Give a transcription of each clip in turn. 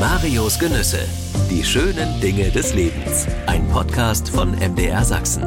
Marios Genüsse. Die schönen Dinge des Lebens. Ein Podcast von MDR Sachsen.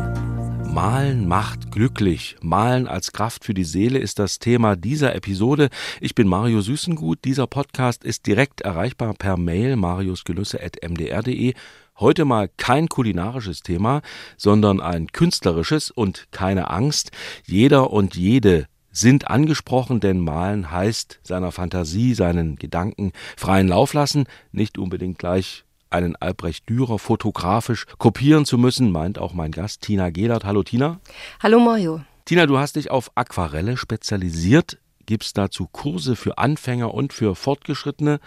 Malen macht glücklich. Malen als Kraft für die Seele ist das Thema dieser Episode. Ich bin Mario Süßengut. Dieser Podcast ist direkt erreichbar per Mail mariusgelüsse.mdr.de. Heute mal kein kulinarisches Thema, sondern ein künstlerisches und keine Angst. Jeder und jede sind angesprochen, denn malen heißt seiner Fantasie, seinen Gedanken freien Lauf lassen, nicht unbedingt gleich einen Albrecht Dürer fotografisch kopieren zu müssen, meint auch mein Gast Tina Gehlert. Hallo Tina. Hallo Mario. Tina, du hast dich auf Aquarelle spezialisiert. Gibt's dazu Kurse für Anfänger und für Fortgeschrittene?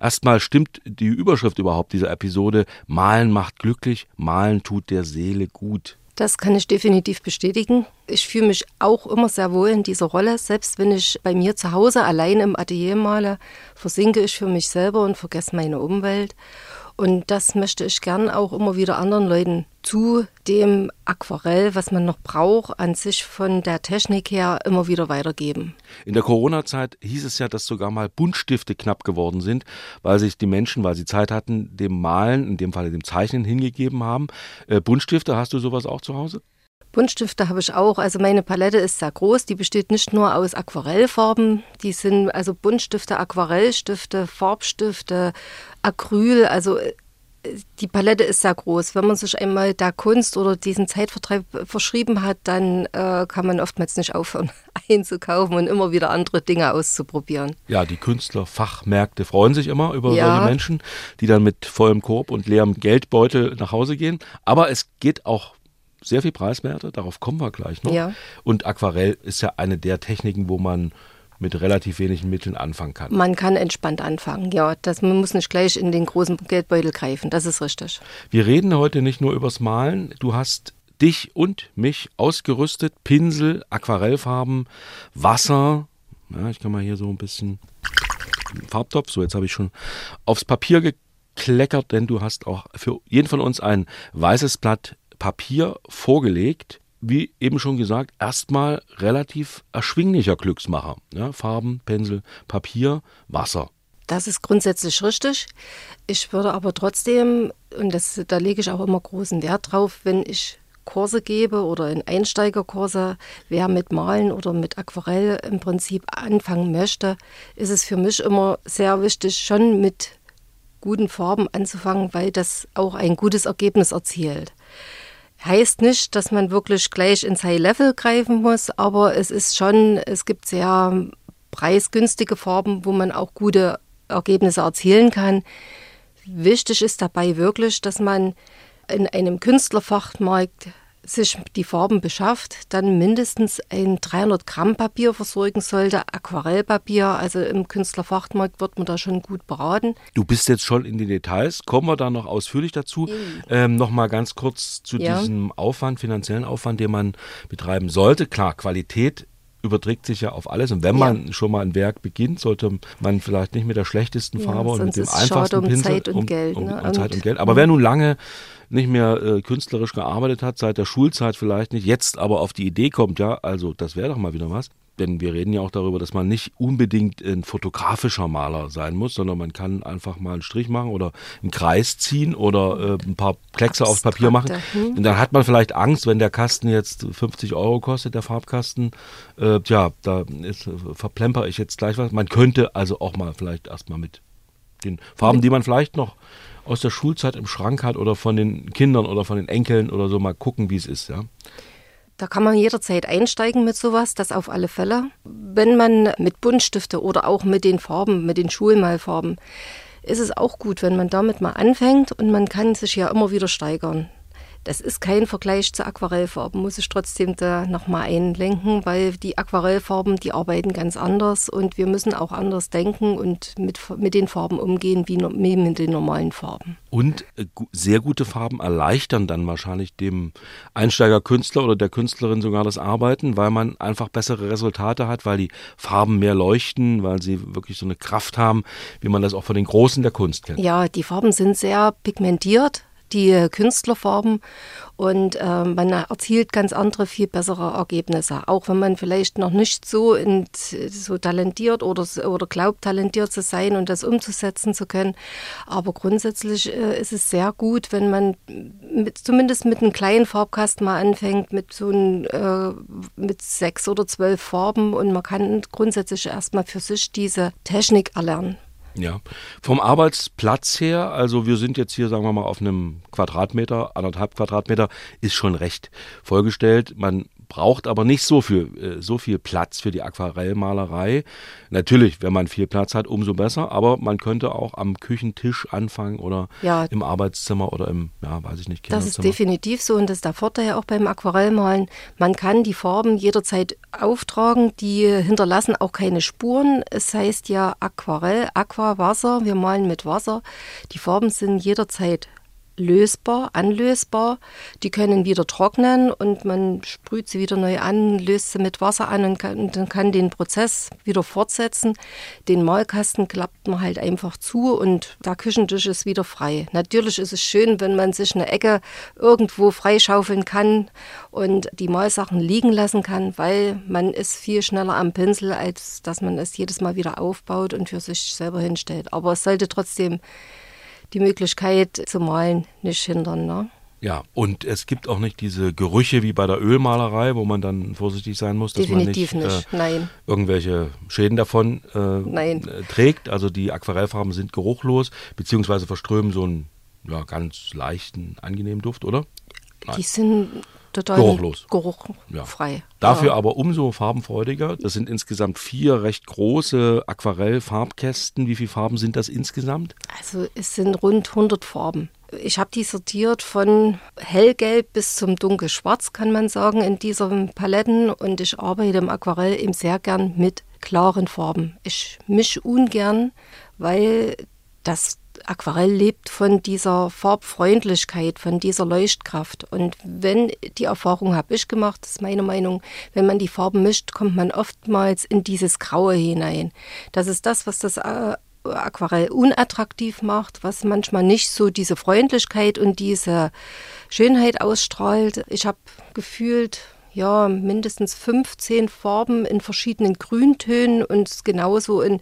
Erstmal stimmt die Überschrift überhaupt dieser Episode. Malen macht glücklich, malen tut der Seele gut. Das kann ich definitiv bestätigen. Ich fühle mich auch immer sehr wohl in dieser Rolle. Selbst wenn ich bei mir zu Hause allein im Atelier male, versinke ich für mich selber und vergesse meine Umwelt. Und das möchte ich gern auch immer wieder anderen Leuten zu dem Aquarell, was man noch braucht, an sich von der Technik her immer wieder weitergeben. In der Corona-Zeit hieß es ja, dass sogar mal Buntstifte knapp geworden sind, weil sich die Menschen, weil sie Zeit hatten, dem Malen, in dem Fall dem Zeichnen hingegeben haben. Äh, Buntstifte, hast du sowas auch zu Hause? Buntstifte habe ich auch. Also meine Palette ist sehr groß. Die besteht nicht nur aus Aquarellfarben. Die sind also Buntstifte, Aquarellstifte, Farbstifte, Acryl. Also äh, die Palette ist sehr groß. Wenn man sich einmal der Kunst oder diesen Zeitvertreib verschrieben hat, dann äh, kann man oftmals nicht aufhören einzukaufen und immer wieder andere Dinge auszuprobieren. Ja, die Künstler, Fachmärkte freuen sich immer über ja. solche Menschen, die dann mit vollem Korb und leerem Geldbeutel nach Hause gehen. Aber es geht auch sehr viel preiswerter, darauf kommen wir gleich noch. Ja. Und Aquarell ist ja eine der Techniken, wo man mit relativ wenigen Mitteln anfangen kann. Man kann entspannt anfangen, ja. Das, man muss nicht gleich in den großen Geldbeutel greifen, das ist richtig. Wir reden heute nicht nur übers Malen. Du hast dich und mich ausgerüstet. Pinsel, Aquarellfarben, Wasser. Ja, ich kann mal hier so ein bisschen Farbtopf. So, jetzt habe ich schon aufs Papier gekleckert, denn du hast auch für jeden von uns ein weißes Blatt Papier vorgelegt, wie eben schon gesagt, erstmal relativ erschwinglicher Glücksmacher. Ja, Farben, Pinsel, Papier, Wasser. Das ist grundsätzlich richtig. Ich würde aber trotzdem, und das, da lege ich auch immer großen Wert drauf, wenn ich Kurse gebe oder in Einsteigerkurse, wer mit Malen oder mit Aquarell im Prinzip anfangen möchte, ist es für mich immer sehr wichtig, schon mit guten Farben anzufangen, weil das auch ein gutes Ergebnis erzielt. Heißt nicht, dass man wirklich gleich ins High Level greifen muss, aber es ist schon, es gibt sehr preisgünstige Farben, wo man auch gute Ergebnisse erzielen kann. Wichtig ist dabei wirklich, dass man in einem Künstlerfachmarkt sich die Farben beschafft, dann mindestens ein 300 Gramm Papier versorgen sollte, Aquarellpapier. Also im Künstlerfachmarkt wird man da schon gut beraten. Du bist jetzt schon in den Details, kommen wir da noch ausführlich dazu. Mhm. Ähm, noch mal ganz kurz zu ja. diesem Aufwand, finanziellen Aufwand, den man betreiben sollte. Klar, Qualität überträgt sich ja auf alles. Und wenn ja. man schon mal ein Werk beginnt, sollte man vielleicht nicht mit der schlechtesten Farbe ja, und mit dem einfachsten um Pinsel Zeit und um, Geld, um, um, um Zeit und Geld. Aber wer nun lange nicht mehr äh, künstlerisch gearbeitet hat, seit der Schulzeit vielleicht nicht, jetzt aber auf die Idee kommt, ja, also das wäre doch mal wieder was. Denn wir reden ja auch darüber, dass man nicht unbedingt ein fotografischer Maler sein muss, sondern man kann einfach mal einen Strich machen oder einen Kreis ziehen oder äh, ein paar Kleckse aufs Papier machen. Hm. Und dann hat man vielleicht Angst, wenn der Kasten jetzt 50 Euro kostet, der Farbkasten. Äh, tja, da ist, verplemper ich jetzt gleich was. Man könnte also auch mal vielleicht erstmal mit den Farben, die man vielleicht noch aus der Schulzeit im Schrank hat oder von den Kindern oder von den Enkeln oder so mal gucken, wie es ist, ja. Da kann man jederzeit einsteigen mit sowas, das auf alle Fälle. Wenn man mit Buntstifte oder auch mit den Farben, mit den Schulmalfarben, ist es auch gut, wenn man damit mal anfängt und man kann sich ja immer wieder steigern. Das ist kein Vergleich zu Aquarellfarben, muss ich trotzdem da nochmal einlenken, weil die Aquarellfarben, die arbeiten ganz anders und wir müssen auch anders denken und mit, mit den Farben umgehen wie mit den normalen Farben. Und äh, sehr gute Farben erleichtern dann wahrscheinlich dem Einsteigerkünstler oder der Künstlerin sogar das Arbeiten, weil man einfach bessere Resultate hat, weil die Farben mehr leuchten, weil sie wirklich so eine Kraft haben, wie man das auch von den Großen der Kunst kennt. Ja, die Farben sind sehr pigmentiert die Künstlerfarben und äh, man erzielt ganz andere, viel bessere Ergebnisse. Auch wenn man vielleicht noch nicht so, in, so talentiert oder, oder glaubt, talentiert zu sein und das umzusetzen zu können. Aber grundsätzlich äh, ist es sehr gut, wenn man mit, zumindest mit einem kleinen Farbkasten mal anfängt, mit so ein, äh, mit sechs oder zwölf Farben und man kann grundsätzlich erstmal für sich diese Technik erlernen. Ja, vom Arbeitsplatz her, also wir sind jetzt hier, sagen wir mal, auf einem Quadratmeter, anderthalb Quadratmeter, ist schon recht vollgestellt. Man braucht aber nicht so viel, äh, so viel Platz für die Aquarellmalerei. Natürlich, wenn man viel Platz hat, umso besser, aber man könnte auch am Küchentisch anfangen oder ja, im Arbeitszimmer oder im, ja, weiß ich nicht, Das ist definitiv so und das ist der Vorteil auch beim Aquarellmalen. Man kann die Farben jederzeit auftragen, die hinterlassen auch keine Spuren. Es heißt ja Aquarell, Aqua, Wasser, wir malen mit Wasser. Die Farben sind jederzeit lösbar, anlösbar. Die können wieder trocknen und man sprüht sie wieder neu an, löst sie mit Wasser an und, kann, und dann kann den Prozess wieder fortsetzen. Den Malkasten klappt man halt einfach zu und der Küchentisch ist wieder frei. Natürlich ist es schön, wenn man sich eine Ecke irgendwo freischaufeln kann und die Malsachen liegen lassen kann, weil man ist viel schneller am Pinsel, als dass man es jedes Mal wieder aufbaut und für sich selber hinstellt. Aber es sollte trotzdem die Möglichkeit zu malen nicht hindern. Ne? Ja, und es gibt auch nicht diese Gerüche wie bei der Ölmalerei, wo man dann vorsichtig sein muss, dass Definitiv man nicht, nicht. Äh, irgendwelche Schäden davon äh, trägt. Also die Aquarellfarben sind geruchlos, beziehungsweise verströmen so einen ja, ganz leichten, angenehmen Duft, oder? Nein. Die sind total geruchlos. Geruchfrei. Ja. Dafür ja. aber umso farbenfreudiger. Das sind insgesamt vier recht große Aquarellfarbkästen. Wie viele Farben sind das insgesamt? Also es sind rund 100 Farben. Ich habe die sortiert von hellgelb bis zum dunkelschwarz, kann man sagen, in diesen Paletten. Und ich arbeite im Aquarell eben sehr gern mit klaren Farben. Ich mische ungern, weil das Aquarell lebt von dieser Farbfreundlichkeit, von dieser Leuchtkraft. Und wenn, die Erfahrung habe ich gemacht, ist meine Meinung, wenn man die Farben mischt, kommt man oftmals in dieses Graue hinein. Das ist das, was das äh, Aquarell unattraktiv macht, was manchmal nicht so diese Freundlichkeit und diese Schönheit ausstrahlt. Ich habe gefühlt, ja, mindestens 15 Farben in verschiedenen Grüntönen und genauso in,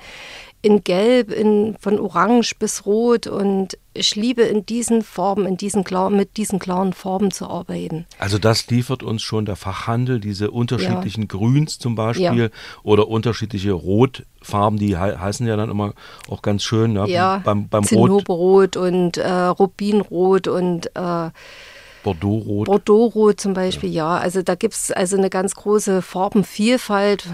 in Gelb, in, von Orange bis Rot und ich liebe in diesen Farben, in diesen mit diesen klaren Farben zu arbeiten. Also das liefert uns schon der Fachhandel, diese unterschiedlichen ja. Grüns zum Beispiel ja. oder unterschiedliche Rotfarben, die he heißen ja dann immer auch ganz schön. Ne? Ja, beim, beim Rot. und äh, Rubinrot und äh, Bordeaux-Rot. Bordeaux-Rot zum Beispiel, ja. ja. Also da gibt es also eine ganz große Farbenvielfalt.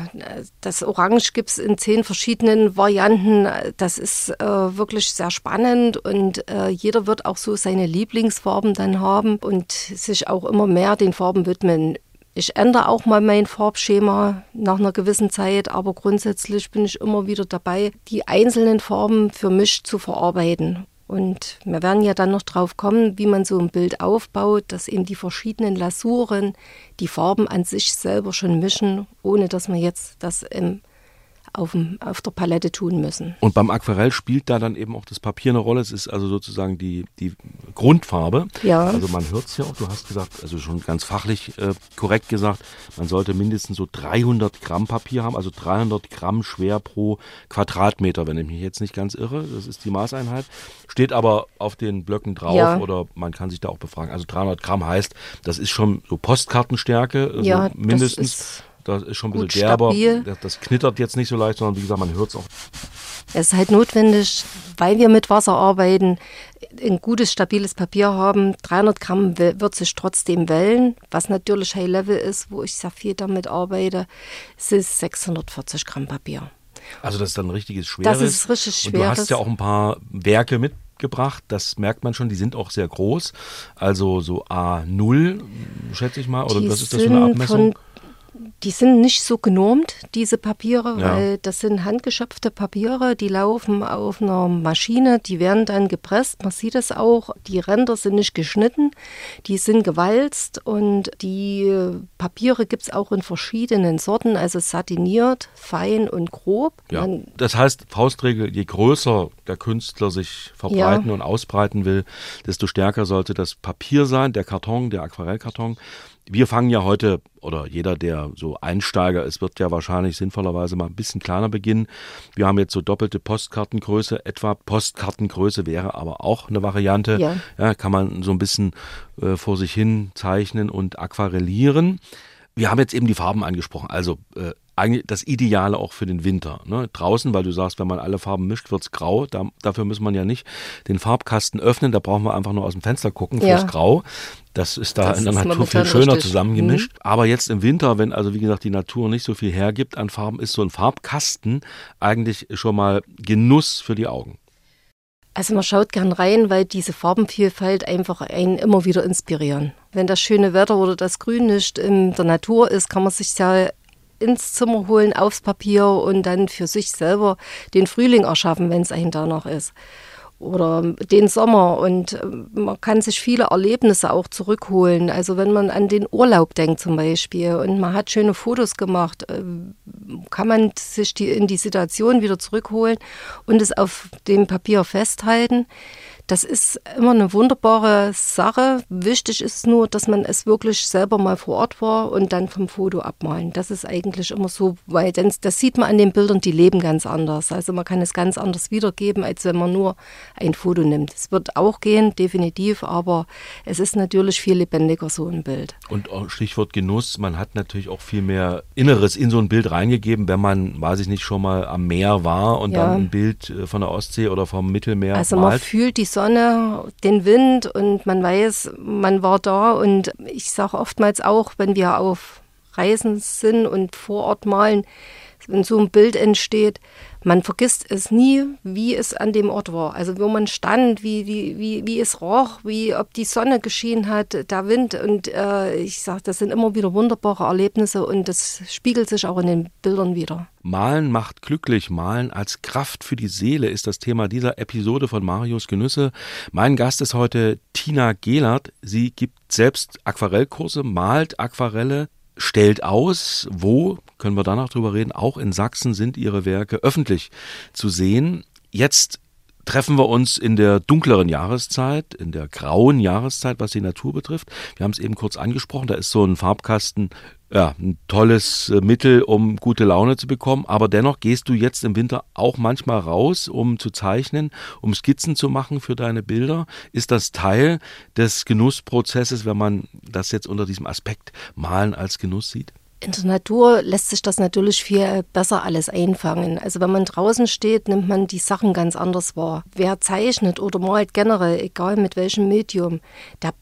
Das Orange gibt es in zehn verschiedenen Varianten. Das ist äh, wirklich sehr spannend und äh, jeder wird auch so seine Lieblingsfarben dann haben und sich auch immer mehr den Farben widmen. Ich ändere auch mal mein Farbschema nach einer gewissen Zeit, aber grundsätzlich bin ich immer wieder dabei, die einzelnen Farben für mich zu verarbeiten und wir werden ja dann noch drauf kommen, wie man so ein Bild aufbaut, dass eben die verschiedenen Lasuren die Farben an sich selber schon mischen, ohne dass man jetzt das im auf, dem, auf der Palette tun müssen. Und beim Aquarell spielt da dann eben auch das Papier eine Rolle. Es ist also sozusagen die, die Grundfarbe. Ja. Also man hört es ja auch, du hast gesagt, also schon ganz fachlich äh, korrekt gesagt, man sollte mindestens so 300 Gramm Papier haben, also 300 Gramm schwer pro Quadratmeter, wenn ich mich jetzt nicht ganz irre. Das ist die Maßeinheit. Steht aber auf den Blöcken drauf ja. oder man kann sich da auch befragen. Also 300 Gramm heißt, das ist schon so Postkartenstärke, also ja, mindestens das ist schon ein bisschen derber. Das, das, knittert jetzt nicht so leicht, sondern wie gesagt, man hört es auch. Es ist halt notwendig, weil wir mit Wasser arbeiten, ein gutes, stabiles Papier haben. 300 Gramm wird sich trotzdem wellen, was natürlich High Level ist, wo ich sehr viel damit arbeite. Es ist 640 Gramm Papier. Also das ist dann ein richtiges schweres. Das ist richtig schweres. Und du hast ja auch ein paar Werke mitgebracht, das merkt man schon, die sind auch sehr groß. Also so A0, schätze ich mal, oder die was ist das für eine Abmessung? Von Die sind nicht so genormt, diese Papiere, Ja. weil das sind handgeschöpfte Papiere, die laufen auf einer Maschine, die werden dann gepresst, man sieht es auch, die Ränder sind nicht geschnitten, die sind gewalzt und die Papiere gibt es auch in verschiedenen Sorten, also satiniert, fein und grob. Ja. Man, Das heißt, Faustregel, je größer der Künstler sich verbreiten und ausbreiten will, desto stärker sollte das Papier sein, der Karton, der Aquarellkarton. Wir fangen ja heute, oder jeder, der so Einsteiger ist, wird ja wahrscheinlich sinnvollerweise mal ein bisschen kleiner beginnen. Wir haben jetzt so doppelte Postkartengröße, etwa Postkartengröße wäre aber auch eine Variante. Ja. Ja, kann man so ein bisschen äh, vor sich hin zeichnen und aquarellieren. Wir haben jetzt eben die Farben angesprochen. Also äh, eigentlich das Ideale auch für den Winter. Ne? Draußen, weil du sagst, wenn man alle Farben mischt, wird's grau. Da, dafür muss man ja nicht den Farbkasten öffnen. Da brauchen wir einfach nur aus dem Fenster gucken Ja. fürs Grau. Das ist da Das in der Natur viel schöner richtig. zusammengemischt. Aber jetzt im Winter, wenn also wie gesagt die Natur nicht so viel hergibt an Farben, ist so ein Farbkasten eigentlich schon mal Genuss für die Augen. Also man schaut gern rein, weil diese Farbenvielfalt einfach einen immer wieder inspirieren. Wenn das schöne Wetter oder das Grün nicht in der Natur ist, kann man sich ja ins Zimmer holen, aufs Papier und dann für sich selber den Frühling erschaffen, wenn es einem danach ist. Oder den Sommer und äh, man kann sich viele Erlebnisse auch zurückholen. Also wenn man an den Urlaub denkt zum Beispiel und man hat schöne Fotos gemacht, äh, kann man sich die, in die Situation wieder zurückholen und es auf dem Papier festhalten. Das ist immer eine wunderbare Sache. Wichtig ist nur, dass man es wirklich selber mal vor Ort war und dann vom Foto abmalen. Das ist eigentlich immer so, weil dann, das sieht man an den Bildern, die leben ganz anders. Also man kann es ganz anders wiedergeben, als wenn man nur ein Foto nimmt. Es wird auch gehen, definitiv, aber es ist natürlich viel lebendiger so ein Bild. Und Stichwort Genuss, man hat natürlich auch viel mehr Inneres in so ein Bild reingegeben, wenn man, weiß ich nicht, schon mal am Meer war und Ja. dann ein Bild äh, von der Ostsee oder vom Mittelmeer Also man malt. fühlt die Sonne, den Wind und man weiß, man war da. Und ich sage oftmals auch, wenn wir auf Reisen sind und vor Ort malen, wenn so ein Bild entsteht, man vergisst es nie, wie es an dem Ort war. Also wo man stand, wie, die, wie, wie es roch, wie ob die Sonne geschienen hat, der Wind. Und äh, ich sage, das sind immer wieder wunderbare Erlebnisse und das spiegelt sich auch in den Bildern wieder. Malen macht glücklich. Malen als Kraft für die Seele ist das Thema dieser Episode von Marius Genüsse. Mein Gast ist heute Tina Gehlert. Sie gibt selbst Aquarellkurse, malt Aquarelle, stellt aus. Wo, können wir danach drüber reden, auch in Sachsen sind ihre Werke öffentlich zu sehen. Jetzt treffen wir uns in der dunkleren Jahreszeit, in der grauen Jahreszeit, was die Natur betrifft. Wir haben es eben kurz angesprochen, da ist so ein Farbkasten ja, ein tolles äh, Mittel, um gute Laune zu bekommen. Aber dennoch gehst du jetzt im Winter auch manchmal raus, um zu zeichnen, um Skizzen zu machen für deine Bilder. Ist das Teil des Genussprozesses, wenn man das jetzt unter diesem Aspekt Malen als Genuss sieht? In der Natur lässt sich das natürlich viel besser alles einfangen. Also wenn man draußen steht, nimmt man die Sachen ganz anders wahr. Wer zeichnet oder malt generell, egal mit welchem Medium, der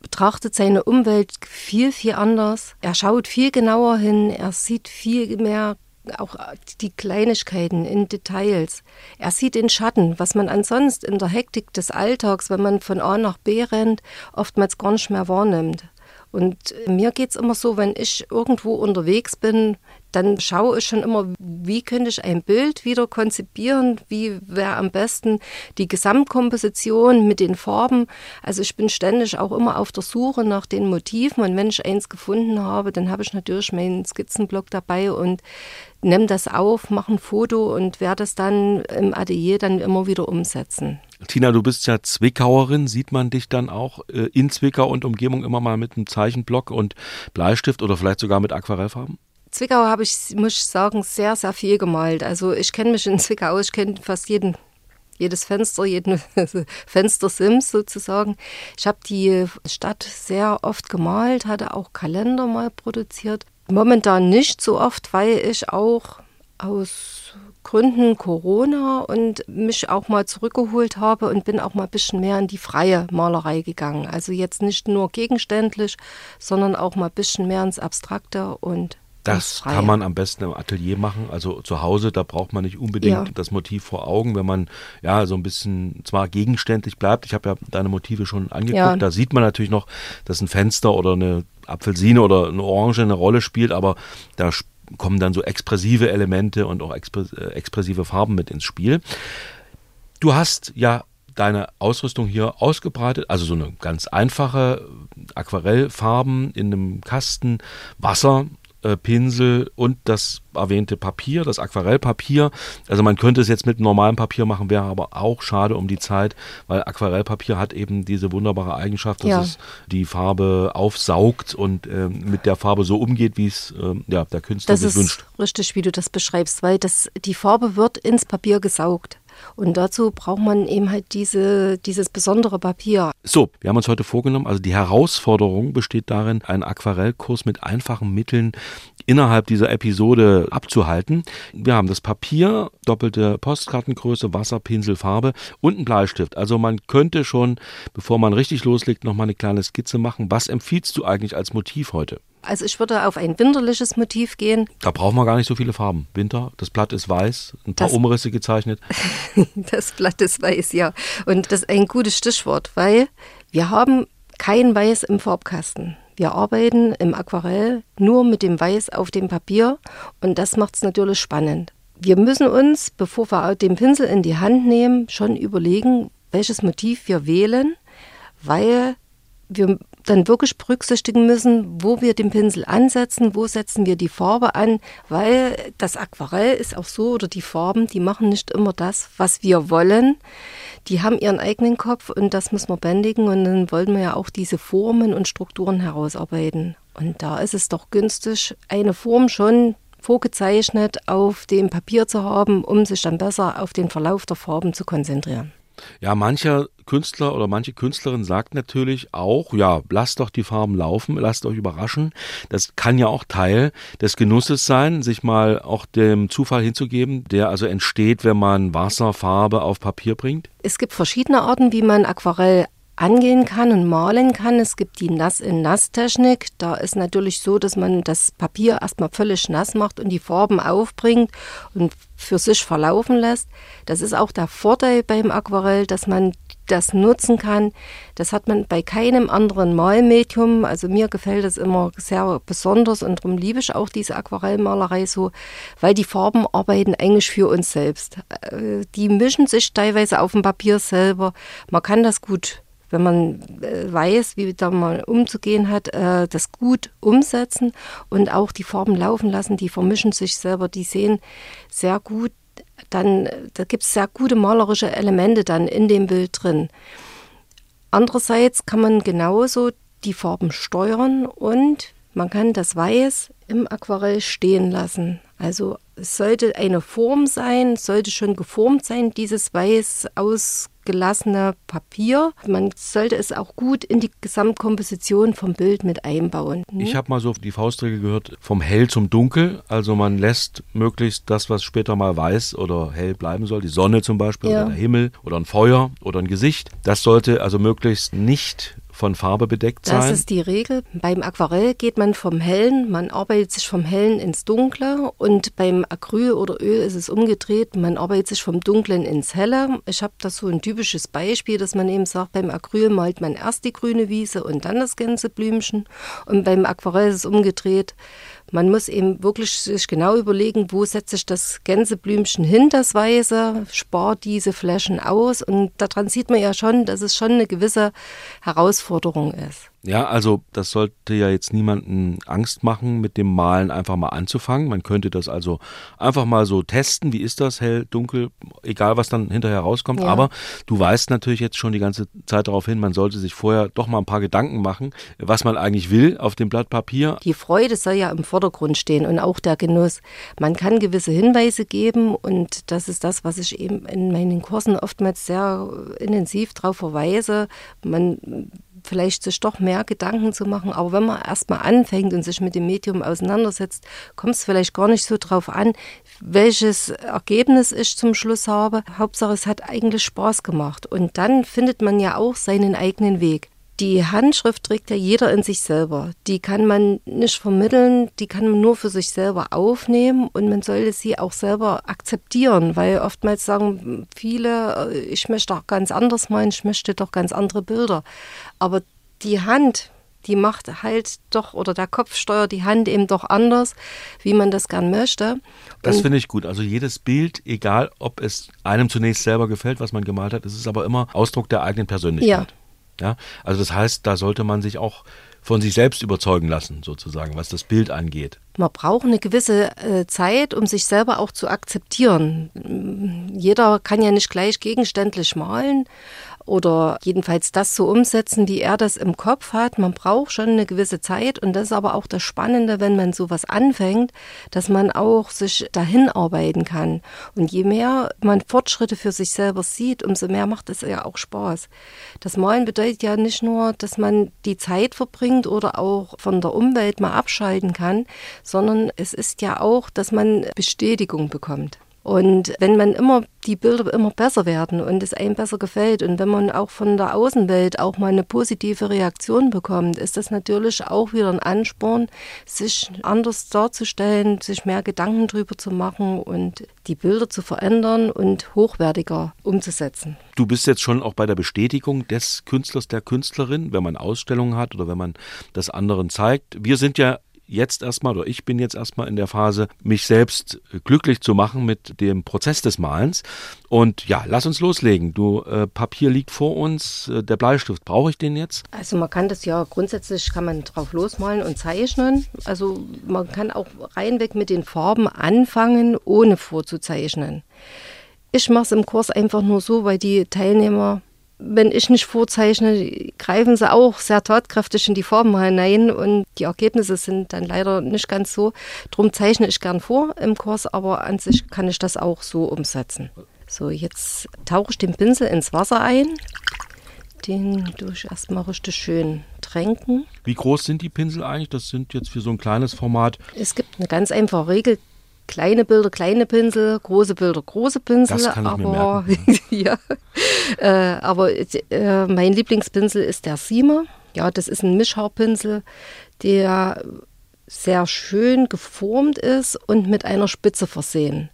betrachtet seine Umwelt viel, viel anders. Er schaut viel genauer hin, er sieht viel mehr auch die Kleinigkeiten in Details. Er sieht den Schatten, was man ansonsten in der Hektik des Alltags, wenn man von A nach B rennt, oftmals gar nicht mehr wahrnimmt. Und mir geht's immer so, wenn ich irgendwo unterwegs bin, dann schaue ich schon immer, wie könnte ich ein Bild wieder konzipieren, wie wäre am besten die Gesamtkomposition mit den Farben. Also ich bin ständig auch immer auf der Suche nach den Motiven und wenn ich eins gefunden habe, dann habe ich natürlich meinen Skizzenblock dabei und nehme das auf, mache ein Foto und werde es dann im Atelier dann immer wieder umsetzen. Tina, du bist ja Zwickauerin. Sieht man dich dann auch äh, in Zwickau und Umgebung immer mal mit einem Zeichenblock und Bleistift oder vielleicht sogar mit Aquarellfarben? Zwickau habe ich, muss ich sagen, sehr, sehr viel gemalt. Also ich kenne mich in Zwickau aus, ich kenne fast jeden, jedes Fenster, jeden Fenstersims sozusagen. Ich habe die Stadt sehr oft gemalt, hatte auch Kalender mal produziert. Momentan nicht so oft, weil ich auch aus Gründen Corona und mich auch mal zurückgeholt habe und bin auch mal ein bisschen mehr in die freie Malerei gegangen. Also jetzt nicht nur gegenständlich, sondern auch mal ein bisschen mehr ins Abstrakte und Das kann man am besten im Atelier machen. Also zu Hause, da braucht man nicht unbedingt Ja. das Motiv vor Augen, wenn man ja so ein bisschen zwar gegenständlich bleibt. Ich habe ja deine Motive schon angeguckt. Ja. Da sieht man natürlich noch, dass ein Fenster oder eine Apfelsine oder eine Orange eine Rolle spielt, aber da kommen dann so expressive Elemente und auch äh, expressive Farben mit ins Spiel. Du hast ja deine Ausrüstung hier ausgebreitet, also so eine ganz einfache Aquarellfarben in einem Kasten, Wasser, äh, Pinsel und das erwähnte Papier, das Aquarellpapier. Also man könnte es jetzt mit normalem Papier machen, wäre aber auch schade um die Zeit, weil Aquarellpapier hat eben diese wunderbare Eigenschaft, dass ja. es die Farbe aufsaugt und äh, mit der Farbe so umgeht, wie es äh, ja, der Künstler das sich wünscht. Das ist richtig, wie du das beschreibst, weil das, die Farbe wird ins Papier gesaugt. Und dazu braucht man eben halt diese, dieses besondere Papier. So, wir haben uns heute vorgenommen, also die Herausforderung besteht darin, einen Aquarellkurs mit einfachen Mitteln innerhalb dieser Episode abzuhalten. Wir haben das Papier, doppelte Postkartengröße, Wasser, Pinsel, Farbe und einen Bleistift. Also man könnte schon, bevor man richtig loslegt, nochmal eine kleine Skizze machen. Was empfiehlst du eigentlich als Motiv heute? Also ich würde auf ein winterliches Motiv gehen. Da brauchen wir gar nicht so viele Farben. Winter, das Blatt ist weiß, ein paar das, Umrisse gezeichnet. das Blatt ist weiß, ja. Und das ist ein gutes Stichwort, weil wir haben kein Weiß im Farbkasten. Wir arbeiten im Aquarell nur mit dem Weiß auf dem Papier und das macht es natürlich spannend. Wir müssen uns, bevor wir den Pinsel in die Hand nehmen, schon überlegen, welches Motiv wir wählen, weil wir dann wirklich berücksichtigen müssen, wo wir den Pinsel ansetzen, wo setzen wir die Farbe an, weil das Aquarell ist auch so oder die Farben, die machen nicht immer das, was wir wollen. Die haben ihren eigenen Kopf und das müssen wir bändigen und dann wollen wir ja auch diese Formen und Strukturen herausarbeiten. Und da ist es doch günstig, eine Form schon vorgezeichnet auf dem Papier zu haben, um sich dann besser auf den Verlauf der Farben zu konzentrieren. Ja, mancher Künstler oder manche Künstlerin sagt natürlich auch, ja, lasst doch die Farben laufen, lasst euch überraschen. Das kann ja auch Teil des Genusses sein, sich mal auch dem Zufall hinzugeben, der also entsteht, wenn man Wasser, Farbe auf Papier bringt. Es gibt verschiedene Arten, wie man Aquarell angehen kann und malen kann. Es gibt die Nass-in-Nass-Technik. Da ist natürlich so, dass man das Papier erstmal völlig nass macht und die Farben aufbringt und für sich verlaufen lässt. Das ist auch der Vorteil beim Aquarell, dass man das nutzen kann. Das hat man bei keinem anderen Malmedium. Also mir gefällt das immer sehr besonders und darum liebe ich auch diese Aquarellmalerei so, weil die Farben arbeiten eigentlich für uns selbst. Äh, die mischen sich teilweise auf dem Papier selber. Man kann das gut wenn man äh, weiß, wie da mal umzugehen hat, äh, das gut umsetzen und auch die Farben laufen lassen, die vermischen sich selber, die sehen sehr gut, dann da gibt es sehr gute malerische Elemente dann in dem Bild drin. Andererseits kann man genauso die Farben steuern und man kann das Weiß im Aquarell stehen lassen. Also es sollte eine Form sein, sollte schon geformt sein, dieses weiß ausgelassene Papier. Man sollte es auch gut in die Gesamtkomposition vom Bild mit einbauen. Hm? Ich habe mal so die Faustregel gehört, vom hell zum dunkel. Also man lässt möglichst das, was später mal weiß oder hell bleiben soll, die Sonne zum Beispiel ja. oder der Himmel oder ein Feuer oder ein Gesicht, das sollte also möglichst nicht von Farbe bedeckt sein? Das ist die Regel. Beim Aquarell geht man vom Hellen, man arbeitet sich vom Hellen ins Dunkle und beim Acryl oder Öl ist es umgedreht, man arbeitet sich vom Dunklen ins Helle. Ich habe da so ein typisches Beispiel, dass man eben sagt, beim Acryl malt man erst die grüne Wiese und dann das Gänseblümchen und beim Aquarell ist es umgedreht. Man muss eben wirklich sich genau überlegen, wo setze ich das Gänseblümchen hin, das Weiße, spart diese Flächen aus. Und daran sieht man ja schon, dass es schon eine gewisse Herausforderung ist. Ja, also das sollte ja jetzt niemanden Angst machen, mit dem Malen einfach mal anzufangen. Man könnte das also einfach mal so testen, wie ist das, hell, dunkel, egal was dann hinterher rauskommt. Ja. Aber du weißt natürlich jetzt schon die ganze Zeit darauf hin, man sollte sich vorher doch mal ein paar Gedanken machen, was man eigentlich will auf dem Blatt Papier. Die Freude soll ja im Vordergrund stehen und auch der Genuss. Man kann gewisse Hinweise geben und das ist das, was ich eben in meinen Kursen oftmals sehr intensiv darauf verweise. Man vielleicht sich doch mehr Gedanken zu machen. Aber wenn man erstmal anfängt und sich mit dem Medium auseinandersetzt, kommt es vielleicht gar nicht so drauf an, welches Ergebnis ich zum Schluss habe. Hauptsache, es hat eigentlich Spaß gemacht. Und dann findet man ja auch seinen eigenen Weg. Die Handschrift trägt ja jeder in sich selber. Die kann man nicht vermitteln, die kann man nur für sich selber aufnehmen und man sollte sie auch selber akzeptieren, weil oftmals sagen viele, ich möchte doch ganz anders malen, ich möchte doch ganz andere Bilder. Aber die Hand, die macht halt doch, oder der Kopf steuert die Hand eben doch anders, wie man das gern möchte. Das finde ich gut. Also jedes Bild, egal ob es einem zunächst selber gefällt, was man gemalt hat, es ist aber immer Ausdruck der eigenen Persönlichkeit. Ja. Ja. Also das heißt, da sollte man sich auch von sich selbst überzeugen lassen, sozusagen, was das Bild angeht. Man braucht eine gewisse äh, Zeit, um sich selber auch zu akzeptieren. Jeder kann ja nicht gleich gegenständlich malen oder jedenfalls das so umsetzen, wie er das im Kopf hat. Man braucht schon eine gewisse Zeit und das ist aber auch das Spannende, wenn man sowas anfängt, dass man auch sich dahin arbeiten kann. Und je mehr man Fortschritte für sich selber sieht, umso mehr macht es ja auch Spaß. Das Malen bedeutet ja nicht nur, dass man die Zeit verbringt oder auch von der Umwelt mal abschalten kann, sondern es ist ja auch, dass man Bestätigung bekommt. Und wenn man immer die Bilder immer besser werden und es einem besser gefällt und wenn man auch von der Außenwelt auch mal eine positive Reaktion bekommt, ist das natürlich auch wieder ein Ansporn, sich anders darzustellen, sich mehr Gedanken drüber zu machen und die Bilder zu verändern und hochwertiger umzusetzen. Du bist jetzt schon auch bei der Bestätigung des Künstlers, der Künstlerin, wenn man Ausstellungen hat oder wenn man das anderen zeigt. Wir sind ja jetzt erstmal, oder ich bin jetzt erstmal in der Phase, mich selbst glücklich zu machen mit dem Prozess des Malens. Und ja, lass uns loslegen. Du, äh, Papier liegt vor uns, äh, der Bleistift, brauche ich den jetzt? Also man kann das ja, grundsätzlich kann man drauf losmalen und zeichnen. Also man kann auch reinweg mit den Farben anfangen, ohne vorzuzeichnen. Ich mache es im Kurs einfach nur so, weil die Teilnehmer wenn ich nicht vorzeichne, greifen sie auch sehr tatkräftig in die Farben hinein und die Ergebnisse sind dann leider nicht ganz so. Drum zeichne ich gern vor im Kurs, aber an sich kann ich das auch so umsetzen. So, jetzt tauche ich den Pinsel ins Wasser ein. Den durch erstmal richtig schön tränken. Wie groß sind die Pinsel eigentlich? Das sind jetzt für so ein kleines Format. Es gibt eine ganz einfache Regel kleine Bilder, kleine Pinsel, große Bilder, große Pinsel. Das kann ich aber, mir merken. ja, äh, aber äh, mein Lieblingspinsel ist der Siemer. Ja, das ist ein Mischhaarpinsel, der sehr schön geformt ist und mit einer Spitze versehen.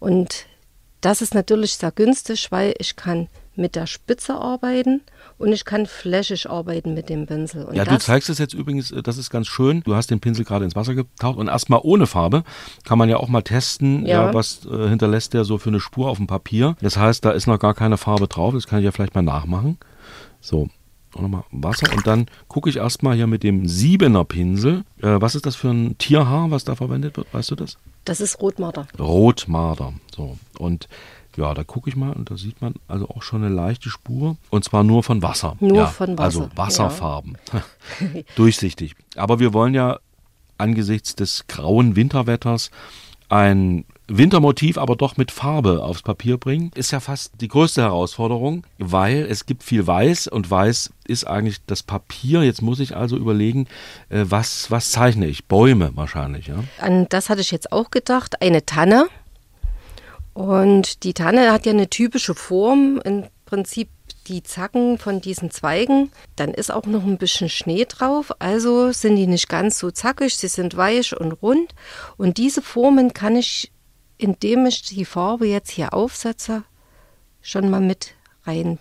Und das ist natürlich sehr günstig, weil ich kann mit der Spitze arbeiten und ich kann flächig arbeiten mit dem Pinsel. Und ja, du zeigst es jetzt übrigens, äh, das ist ganz schön. Du hast den Pinsel gerade ins Wasser getaucht und erstmal ohne Farbe kann man ja auch mal testen, ja. ja was äh, hinterlässt der so für eine Spur auf dem Papier. Das heißt, da ist noch gar keine Farbe drauf. Das kann ich ja vielleicht mal nachmachen. So, nochmal Wasser und dann gucke ich erstmal hier mit dem Siebener Pinsel. Äh, was ist das für ein Tierhaar, was da verwendet wird? Weißt du das? Das ist Rotmarder. Rotmarder. So. Und ja, da gucke ich mal und da sieht man also auch schon eine leichte Spur und zwar nur von Wasser. Nur ja, von Wasser. Also Wasserfarben. Ja. Durchsichtig. Aber wir wollen ja angesichts des grauen Winterwetters ein Wintermotiv aber doch mit Farbe aufs Papier bringen, ist ja fast die größte Herausforderung, weil es gibt viel Weiß und Weiß ist eigentlich das Papier. Jetzt muss ich also überlegen, äh, was, was zeichne ich? Bäume wahrscheinlich, ja? An das hatte ich jetzt auch gedacht. Eine Tanne und die Tanne hat ja eine typische Form, im Prinzip die Zacken von diesen Zweigen. Dann ist auch noch ein bisschen Schnee drauf, also sind die nicht ganz so zackig, sie sind weich und rund. Und diese Formen kann ich, indem ich die Farbe jetzt hier aufsetze, schon mal mit rein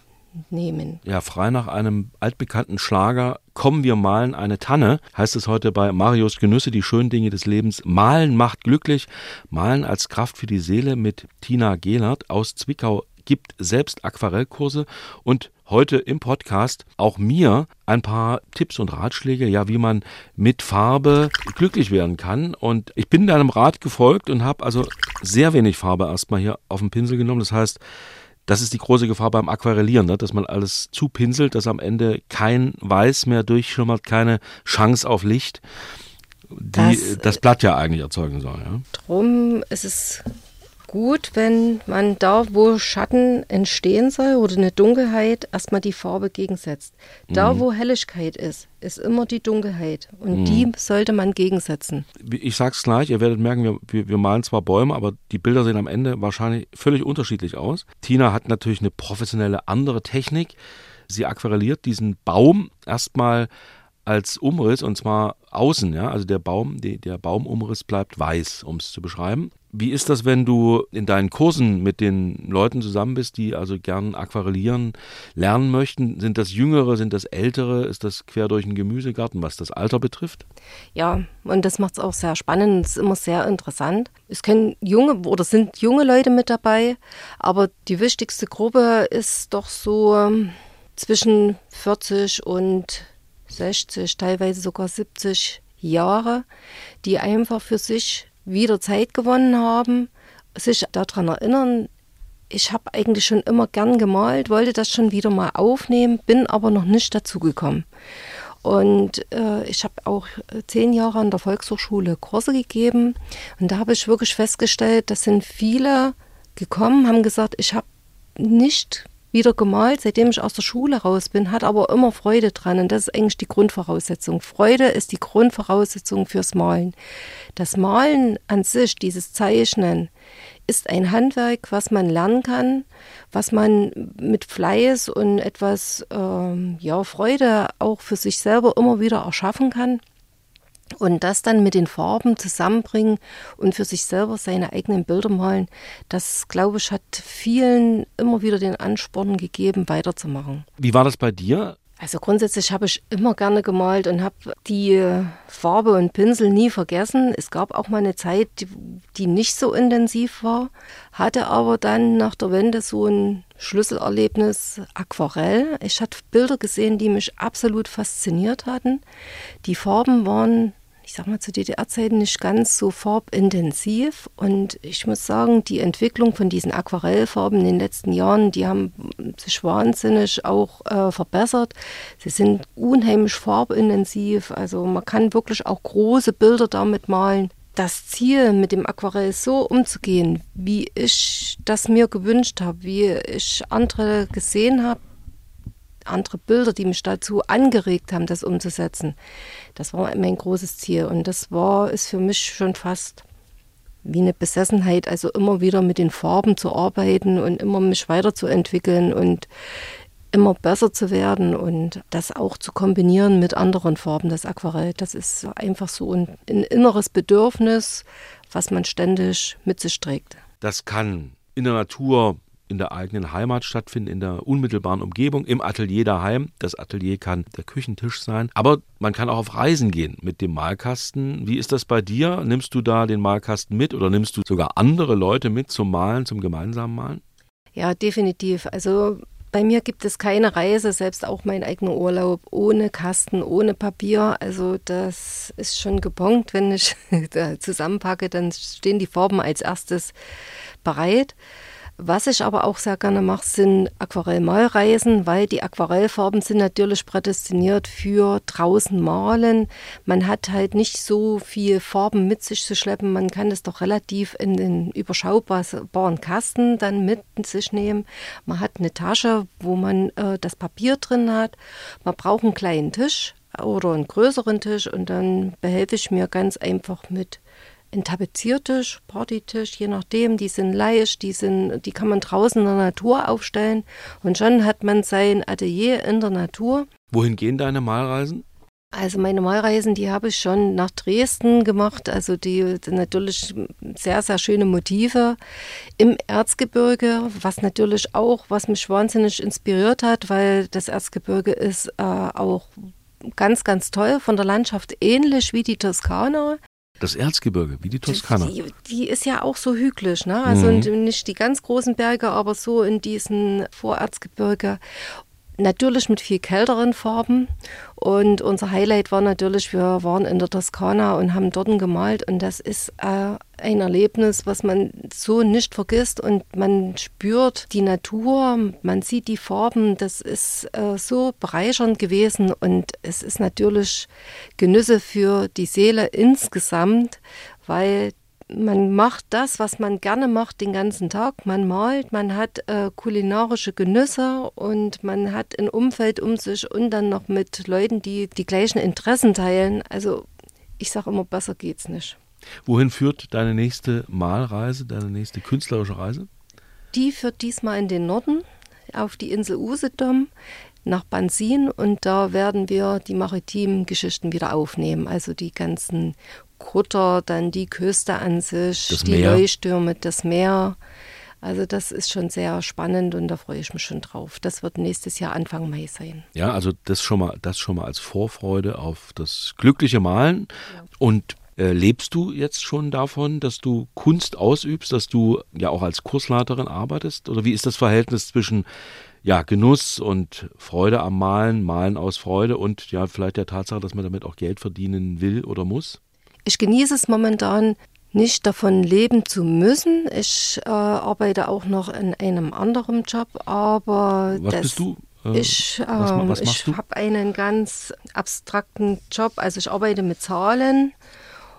nehmen. Ja, frei nach einem altbekannten Schlager Kommen wir malen eine Tanne, heißt es heute bei Marius Genüsse, die schönen Dinge des Lebens. Malen macht glücklich. Malen als Kraft für die Seele mit Tina Gehlert aus Zwickau gibt selbst Aquarellkurse und heute im Podcast auch mir ein paar Tipps und Ratschläge, ja, wie man mit Farbe glücklich werden kann. Und ich bin deinem Rat gefolgt und habe also sehr wenig Farbe erstmal hier auf den Pinsel genommen. Das heißt, das ist die große Gefahr beim Aquarellieren, ne? dass man alles zupinselt, dass am Ende kein Weiß mehr durchschimmert, keine Chance auf Licht, die das, das Blatt ja eigentlich erzeugen soll. Ja? Drum ist es gut, wenn man da, wo Schatten entstehen soll oder eine Dunkelheit, erstmal die Farbe gegensetzt. Da, mhm. wo Helligkeit ist, ist immer die Dunkelheit. Und mhm. die sollte man gegensetzen. Ich sag's gleich, ihr werdet merken, wir, wir, wir, malen zwar Bäume, aber die Bilder sehen am Ende wahrscheinlich völlig unterschiedlich aus. Tina hat natürlich eine professionelle andere Technik. Sie aquarelliert diesen Baum erstmal als Umriss und zwar außen, ja, also der Baum, die, der Baumumriss bleibt weiß, um es zu beschreiben. Wie ist das, wenn du in deinen Kursen mit den Leuten zusammen bist, die also gern aquarellieren lernen möchten? Sind das Jüngere, sind das Ältere? Ist das quer durch den Gemüsegarten, was das Alter betrifft? Ja, und das macht es auch sehr spannend. Es ist immer sehr interessant. Es können junge oder sind junge Leute mit dabei, aber die wichtigste Gruppe ist doch so ähm, zwischen 40 und 60, teilweise sogar 70 Jahre, die einfach für sich wieder Zeit gewonnen haben, sich daran erinnern, ich habe eigentlich schon immer gern gemalt, wollte das schon wieder mal aufnehmen, bin aber noch nicht dazu gekommen. Und äh, ich habe auch zehn Jahre an der Volkshochschule Kurse gegeben und da habe ich wirklich festgestellt, das sind viele gekommen, haben gesagt, ich habe nicht wieder gemalt, seitdem ich aus der Schule raus bin, hat aber immer Freude dran. Und das ist eigentlich die Grundvoraussetzung. Freude ist die Grundvoraussetzung fürs Malen. Das Malen an sich, dieses Zeichnen, ist ein Handwerk, was man lernen kann, was man mit Fleiß und etwas ähm, ja, Freude auch für sich selber immer wieder erschaffen kann. Und das dann mit den Farben zusammenbringen und für sich selber seine eigenen Bilder malen, das, glaube ich, hat vielen immer wieder den Ansporn gegeben, weiterzumachen. Wie war das bei dir? Also grundsätzlich habe ich immer gerne gemalt und habe die Farbe und Pinsel nie vergessen. Es gab auch mal eine Zeit, die nicht so intensiv war, hatte aber dann nach der Wende so ein Schlüsselerlebnis Aquarell. Ich hatte Bilder gesehen, die mich absolut fasziniert hatten. Die Farben waren ich sag mal, zu DDR-Zeiten nicht ganz so farbintensiv. Und ich muss sagen, die Entwicklung von diesen Aquarellfarben in den letzten Jahren, die haben sich wahnsinnig auch äh, verbessert. Sie sind unheimlich farbintensiv. Also man kann wirklich auch große Bilder damit malen. Das Ziel, mit dem Aquarell so umzugehen, wie ich das mir gewünscht habe, wie ich andere gesehen habe, andere Bilder, die mich dazu angeregt haben, das umzusetzen. Das war mein großes Ziel. Und das war, ist für mich schon fast wie eine Besessenheit, also immer wieder mit den Farben zu arbeiten und immer mich weiterzuentwickeln und immer besser zu werden und das auch zu kombinieren mit anderen Farben, das Aquarell. Das ist einfach so ein, ein inneres Bedürfnis, was man ständig mit sich trägt. Das kann in der Natur in der eigenen Heimat stattfinden, in der unmittelbaren Umgebung, im Atelier daheim. Das Atelier kann der Küchentisch sein, aber man kann auch auf Reisen gehen mit dem Malkasten. Wie ist das bei dir? Nimmst du da den Malkasten mit oder nimmst du sogar andere Leute mit zum Malen, zum gemeinsamen Malen? Ja, definitiv. Also bei mir gibt es keine Reise, selbst auch mein eigener Urlaub, ohne Kasten, ohne Papier. Also das ist schon gebongt. Wenn ich zusammenpacke, dann stehen die Farben als erstes bereit. Was ich aber auch sehr gerne mache, sind Aquarellmalreisen, weil die Aquarellfarben sind natürlich prädestiniert für draußen malen. Man hat halt nicht so viel Farben mit sich zu schleppen. Man kann das doch relativ in den überschaubaren Kasten dann mit sich nehmen. Man hat eine Tasche, wo man äh, das Papier drin hat. Man braucht einen kleinen Tisch oder einen größeren Tisch und dann behelfe ich mir ganz einfach mit ein Tapeziertisch, Partytisch, je nachdem, die sind leicht, die, sind, die kann man draußen in der Natur aufstellen und schon hat man sein Atelier in der Natur. Wohin gehen deine Malreisen? Also meine Malreisen, die habe ich schon nach Dresden gemacht. Also die, die, natürlich sehr, sehr schöne Motive im Erzgebirge, was natürlich auch, was mich wahnsinnig inspiriert hat, weil das Erzgebirge ist äh, auch ganz, ganz toll, von der Landschaft ähnlich wie die Toskana. Das Erzgebirge, wie die Toskana. Die, die ist ja auch so hügelig, ne? Also mhm. nicht die ganz großen Berge, aber so in diesen Vorerzgebirge natürlich mit viel kälteren Farben. Und unser Highlight war natürlich, wir waren in der Toskana und haben dort gemalt. Und das ist äh, ein Erlebnis, was man so nicht vergisst. Und man spürt die Natur, man sieht die Farben. Das ist äh, so bereichernd gewesen. Und es ist natürlich Genüsse für die Seele insgesamt, weil man macht das, was man gerne macht den ganzen Tag. Man malt, man hat äh, kulinarische Genüsse und man hat ein Umfeld um sich und dann noch mit Leuten, die die gleichen Interessen teilen. Also ich sage immer, besser geht's nicht. Wohin führt deine nächste Malreise, deine nächste künstlerische Reise? Die führt diesmal in den Norden, auf die Insel Usedom nach Bansin und da werden wir die maritimen Geschichten wieder aufnehmen. Also die ganzen Kutter, dann die Küste an sich, Das die Meer. Leuchttürme, das Meer. Also das ist schon sehr spannend und da freue ich mich schon drauf. Das wird nächstes Jahr Anfang Mai sein. Ja, also das schon mal, das schon mal als Vorfreude auf das glückliche Malen. Und äh, lebst du jetzt schon davon, dass du Kunst ausübst, dass du ja auch als Kursleiterin arbeitest? Oder wie ist das Verhältnis zwischen ja, Genuss und Freude am Malen, Malen aus Freude und ja, vielleicht der Tatsache, dass man damit auch Geld verdienen will oder muss? Ich genieße es momentan nicht davon leben zu müssen. Ich äh, arbeite auch noch in einem anderen Job, aber Was das, bist du? Äh, Ich, was ma- was machst ich habe einen ganz abstrakten Job. Also ich arbeite mit Zahlen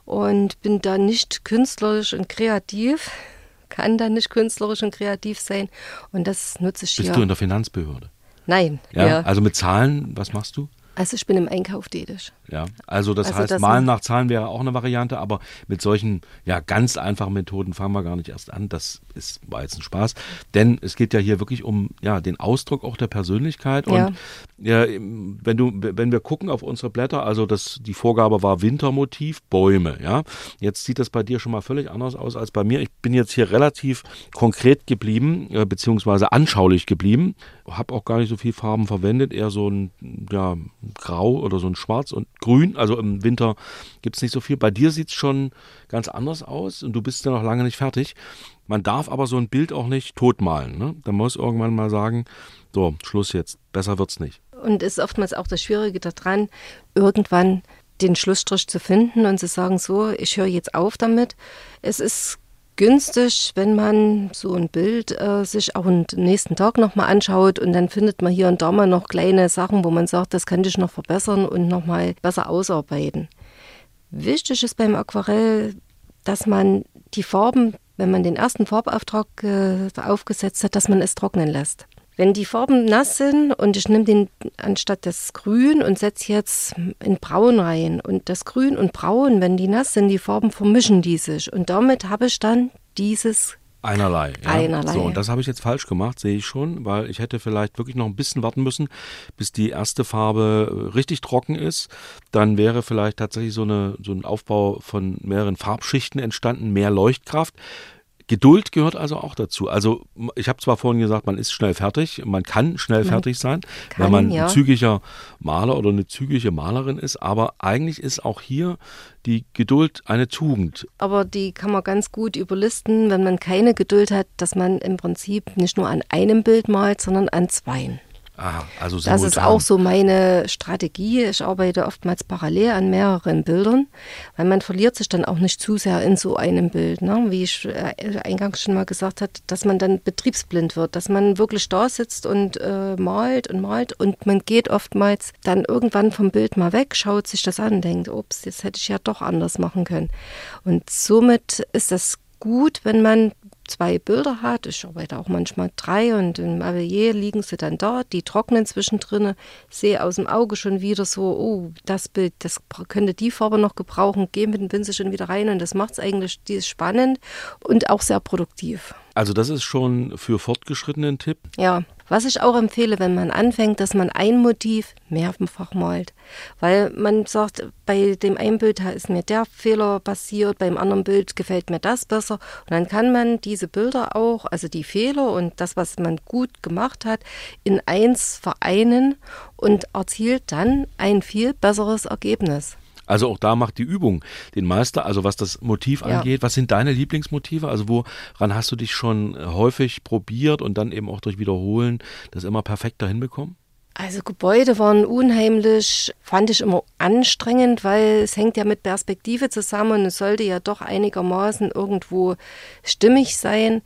und bin da nicht künstlerisch und kreativ, kann da nicht künstlerisch und kreativ sein. Und das nutze ich Bist hier. du in der Finanzbehörde? Nein, Ja, ja. Also mit Zahlen, was machst du? Also ich bin im Einkauf tätig. Ja, also das Also heißt, das Malen ma- nach Zahlen wäre auch eine Variante, aber mit solchen ja ganz einfachen Methoden fangen wir gar nicht erst an. Das ist war jetzt ein Spaß, denn es geht ja hier wirklich um ja den Ausdruck auch der Persönlichkeit und Ja. ja, wenn du wenn wir gucken auf unsere Blätter, also das die Vorgabe war Wintermotiv Bäume, ja. Jetzt sieht das bei dir schon mal völlig anders aus als bei mir. Ich bin jetzt hier relativ konkret geblieben äh, beziehungsweise anschaulich geblieben, habe auch gar nicht so viel Farben verwendet, eher so ein ja grau oder so ein schwarz und grün. Also im Winter gibt es nicht so viel. Bei dir sieht es schon ganz anders aus und du bist ja noch lange nicht fertig. Man darf aber so ein Bild auch nicht totmalen. Ne? Da muss irgendwann mal sagen, so, Schluss jetzt, besser wird's nicht. Und ist oftmals auch das Schwierige daran, irgendwann den Schlussstrich zu finden und zu sagen, so, ich höre jetzt auf damit. Es ist günstig, wenn man so ein Bild äh, sich auch am nächsten Tag nochmal anschaut und dann findet man hier und da mal noch kleine Sachen, wo man sagt, das könnte ich noch verbessern und nochmal besser ausarbeiten. Wichtig ist beim Aquarell, dass man die Farben, wenn man den ersten Farbauftrag äh, aufgesetzt hat, dass man es trocknen lässt. Wenn die Farben nass sind und ich nehme den anstatt das Grün und setze jetzt in Braun rein und das Grün und Braun, wenn die nass sind, die Farben vermischen die sich und damit habe ich dann dieses Einerlei. Ja. Einerlei. So, und das habe ich jetzt falsch gemacht, sehe ich schon, weil ich hätte vielleicht wirklich noch ein bisschen warten müssen, bis die erste Farbe äh, richtig trocken ist. Dann wäre vielleicht tatsächlich so, eine, so ein Aufbau von mehreren Farbschichten entstanden, mehr Leuchtkraft. Geduld gehört also auch dazu. Also ich habe zwar vorhin gesagt, man ist schnell fertig, man kann schnell fertig sein, wenn kann, man ja. ein zügiger Maler oder eine zügige Malerin ist, aber eigentlich ist auch hier die Geduld eine Tugend. aber die kann man ganz gut überlisten, wenn man keine Geduld hat, dass man im Prinzip nicht nur an einem Bild malt, sondern an zweien. Ah, also Das ist simultan. auch so meine Strategie. Ich arbeite oftmals parallel an mehreren Bildern, weil man verliert sich dann auch nicht zu sehr in so einem Bild. Ne? Wie ich äh, eingangs schon mal gesagt habe, dass man dann betriebsblind wird, dass man wirklich da sitzt und äh, malt und malt und man geht oftmals dann irgendwann vom Bild mal weg, schaut sich das an, denkt, ups, das hätte ich ja doch anders machen können. Und somit ist das gut, wenn man zwei Bilder hat. Ich arbeite auch manchmal drei und im Atelier liegen sie dann da, die trocknen zwischendrin, sehe aus dem Auge schon wieder so, oh, das Bild, das könnte die Farbe noch gebrauchen, gehe mit dem Pinsel schon wieder rein und das macht es eigentlich die ist spannend und auch sehr produktiv. Also das ist schon für Fortgeschrittene ein Tipp. Ja, was ich auch empfehle, wenn man anfängt, dass man ein Motiv mehrfach malt. Weil man sagt, bei dem einen Bild ist mir der Fehler passiert, beim anderen Bild gefällt mir das besser. Und dann kann man diese Bilder auch, also die Fehler und das, was man gut gemacht hat, in eins vereinen und erzielt dann ein viel besseres Ergebnis. Also auch da macht die Übung den Meister, also was das Motiv Ja. angeht. Was sind deine Lieblingsmotive? Also woran hast du dich schon äh, häufig probiert und dann eben auch durch Wiederholen das immer perfekter hinbekommen? Also Gebäude waren unheimlich, fand ich immer anstrengend, weil es hängt ja mit Perspektive zusammen und es sollte ja doch einigermaßen irgendwo stimmig sein.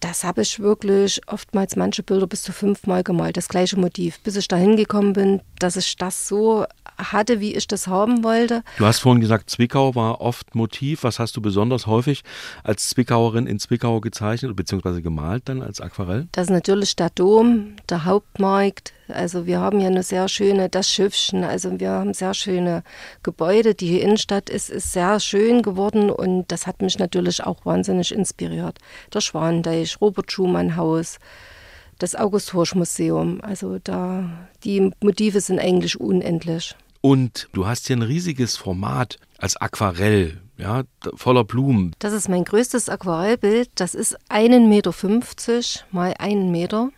Das habe ich wirklich oftmals manche Bilder bis zu fünfmal gemalt, das gleiche Motiv, bis ich dahin gekommen bin, dass ich das so hatte, wie ich das haben wollte. Du hast vorhin gesagt, Zwickau war oft Motiv. Was hast du besonders häufig als Zwickauerin in Zwickau gezeichnet bzw. gemalt dann als Aquarell? Das ist natürlich der Dom, der Hauptmarkt. Also wir haben ja eine sehr schöne, das Schiffchen, also wir haben sehr schöne Gebäude. Die Innenstadt ist, ist sehr schön geworden und das hat mich natürlich auch wahnsinnig inspiriert. Der Schwanendeich, Robert Schumann Haus, das August Horsch Museum. Also da die Motive sind eigentlich unendlich. Und du hast hier ein riesiges Format als Aquarell, ja, voller Blumen. Das ist mein größtes Aquarellbild. Das ist 1,50 Meter mal einen Meter.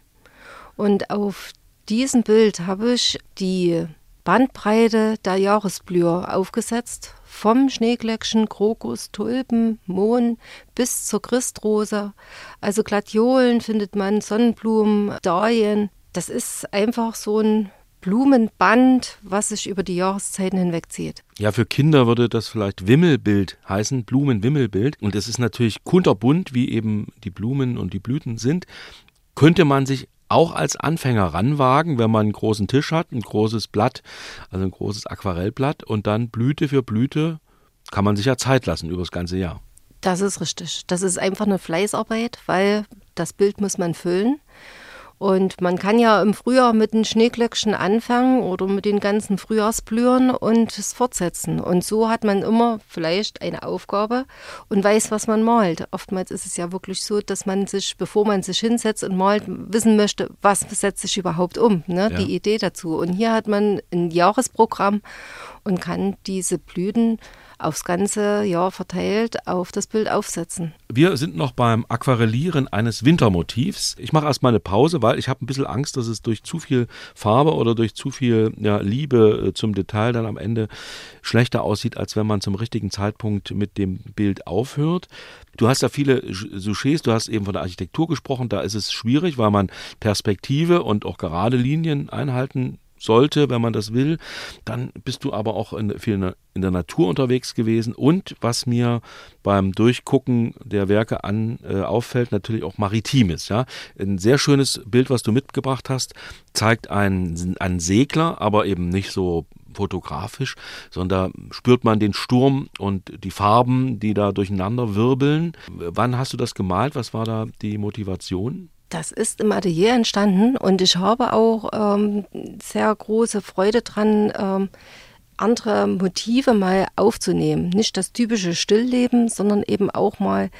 Und auf diesem Bild habe ich die Bandbreite der Jahresblüher aufgesetzt. Vom Schneeglöckchen, Krokus, Tulpen, Mohn bis zur Christrose. Also Gladiolen findet man, Sonnenblumen, Dahlien. Das ist einfach so ein Blumenband, was sich über die Jahreszeiten hinwegzieht. Ja, für Kinder würde das vielleicht Wimmelbild heißen, Blumenwimmelbild. Und es ist natürlich kunterbunt, wie eben die Blumen und die Blüten sind. Könnte man sich auch als Anfänger ranwagen, wenn man einen großen Tisch hat, ein großes Blatt, also ein großes Aquarellblatt und dann Blüte für Blüte kann man sich ja Zeit lassen über das ganze Jahr. Das ist richtig. Das ist einfach eine Fleißarbeit, weil das Bild muss man füllen. Und man kann ja im Frühjahr mit den Schneeglöckchen anfangen oder mit den ganzen Frühjahrsblühen und es fortsetzen. Und so hat man immer vielleicht eine Aufgabe und weiß, was man malt. Oftmals ist es ja wirklich so, dass man sich, bevor man sich hinsetzt und malt, wissen möchte, was setzt sich überhaupt um, ne? Ja. die Idee dazu. Und hier hat man ein Jahresprogramm und kann diese Blüten aufs ganze Jahr verteilt auf das Bild aufsetzen. Wir sind noch beim Aquarellieren eines Wintermotivs. Ich mache erstmal eine Pause, weil ich habe ein bisschen Angst, dass es durch zu viel Farbe oder durch zu viel ja, Liebe äh, zum Detail dann am Ende schlechter aussieht, als wenn man zum richtigen Zeitpunkt mit dem Bild aufhört. Du hast ja viele Sujets, du hast eben von der Architektur gesprochen, da ist es schwierig, weil man Perspektive und auch gerade Linien einhalten sollte, wenn man das will. Dann bist du aber auch in, viel in der Natur unterwegs gewesen. Und was mir beim Durchgucken der Werke an äh, auffällt, natürlich auch Maritimes. Ja? Ein sehr schönes Bild, was du mitgebracht hast, zeigt einen, einen Segler, aber eben nicht so fotografisch, sondern spürt man den Sturm und die Farben, die da durcheinander wirbeln. Wann hast du das gemalt? Was war da die Motivation? Das ist im Atelier entstanden und ich habe auch ähm, sehr große Freude dran, ähm, andere Motive mal aufzunehmen. Nicht das typische Stillleben, sondern eben auch mal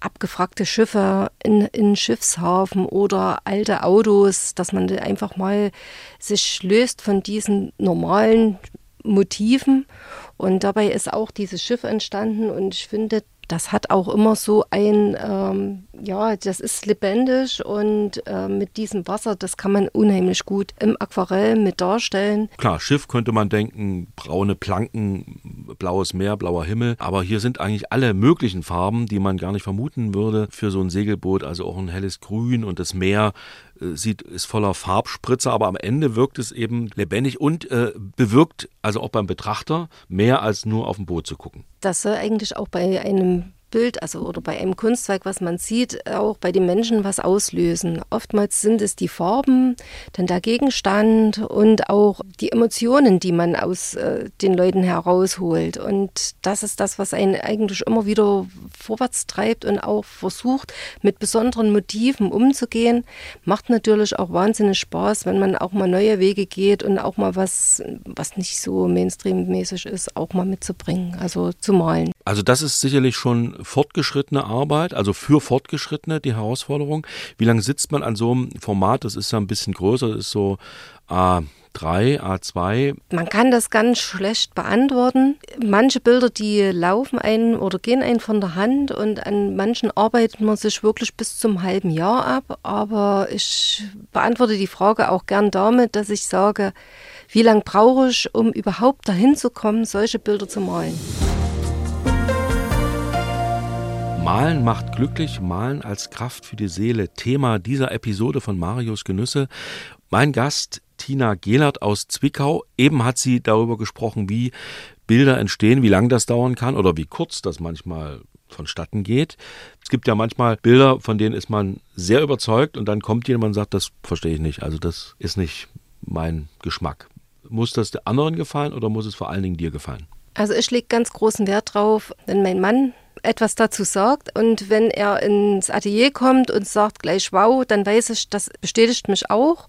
abgefragte Schiffe in, in Schiffshafen oder alte Autos, dass man einfach mal sich löst von diesen normalen Motiven. Und dabei ist auch dieses Schiff entstanden und ich finde, das hat auch immer so ein, ähm, ja, das ist lebendig und äh, mit diesem Wasser, das kann man unheimlich gut im Aquarell mit darstellen. Klar, Schiff könnte man denken, braune Planken, blaues Meer, blauer Himmel, aber hier sind eigentlich alle möglichen Farben, die man gar nicht vermuten würde für so ein Segelboot, also auch ein helles Grün und das Meer sieht, ist voller Farbspritzer, aber am Ende wirkt es eben lebendig und äh, bewirkt also auch beim Betrachter mehr als nur auf dem Boot zu gucken. Das soll eigentlich auch bei einem Bild, also oder bei einem Kunstwerk, was man sieht, auch bei den Menschen was auslösen. Oftmals sind es die Farben, dann der Gegenstand und auch die Emotionen, die man aus äh, den Leuten herausholt. Und das ist das, was einen eigentlich immer wieder vorwärts treibt und auch versucht, mit besonderen Motiven umzugehen. Macht natürlich auch wahnsinnig Spaß, wenn man auch mal neue Wege geht und auch mal was, was nicht so Mainstream-mäßig ist, auch mal mitzubringen, also zu malen. Also das ist sicherlich schon fortgeschrittene Arbeit, also für Fortgeschrittene die Herausforderung. Wie lange sitzt man an so einem Format? Das ist ja ein bisschen größer, das ist so A3, A2. Man kann das ganz schlecht beantworten. Manche Bilder, die laufen einen oder gehen einen von der Hand und an manchen arbeitet man sich wirklich bis zum halben Jahr ab. Aber ich beantworte die Frage auch gern damit, dass ich sage, wie lange brauche ich, um überhaupt dahin zu kommen, solche Bilder zu malen? Malen macht glücklich, Malen als Kraft für die Seele. Thema dieser Episode von Marius Genüsse. Mein Gast Tina Gehlert aus Zwickau. Eben hat sie darüber gesprochen, wie Bilder entstehen, wie lang das dauern kann oder wie kurz das manchmal vonstatten geht. Es gibt ja manchmal Bilder, von denen ist man sehr überzeugt und dann kommt jemand und sagt, das verstehe ich nicht. Also das ist nicht mein Geschmack. Muss das der anderen gefallen oder muss es vor allen Dingen dir gefallen? Also ich lege ganz großen Wert drauf, wenn mein Mann etwas dazu sagt. Und wenn er ins Atelier kommt und sagt gleich wow, dann weiß ich, das bestätigt mich auch.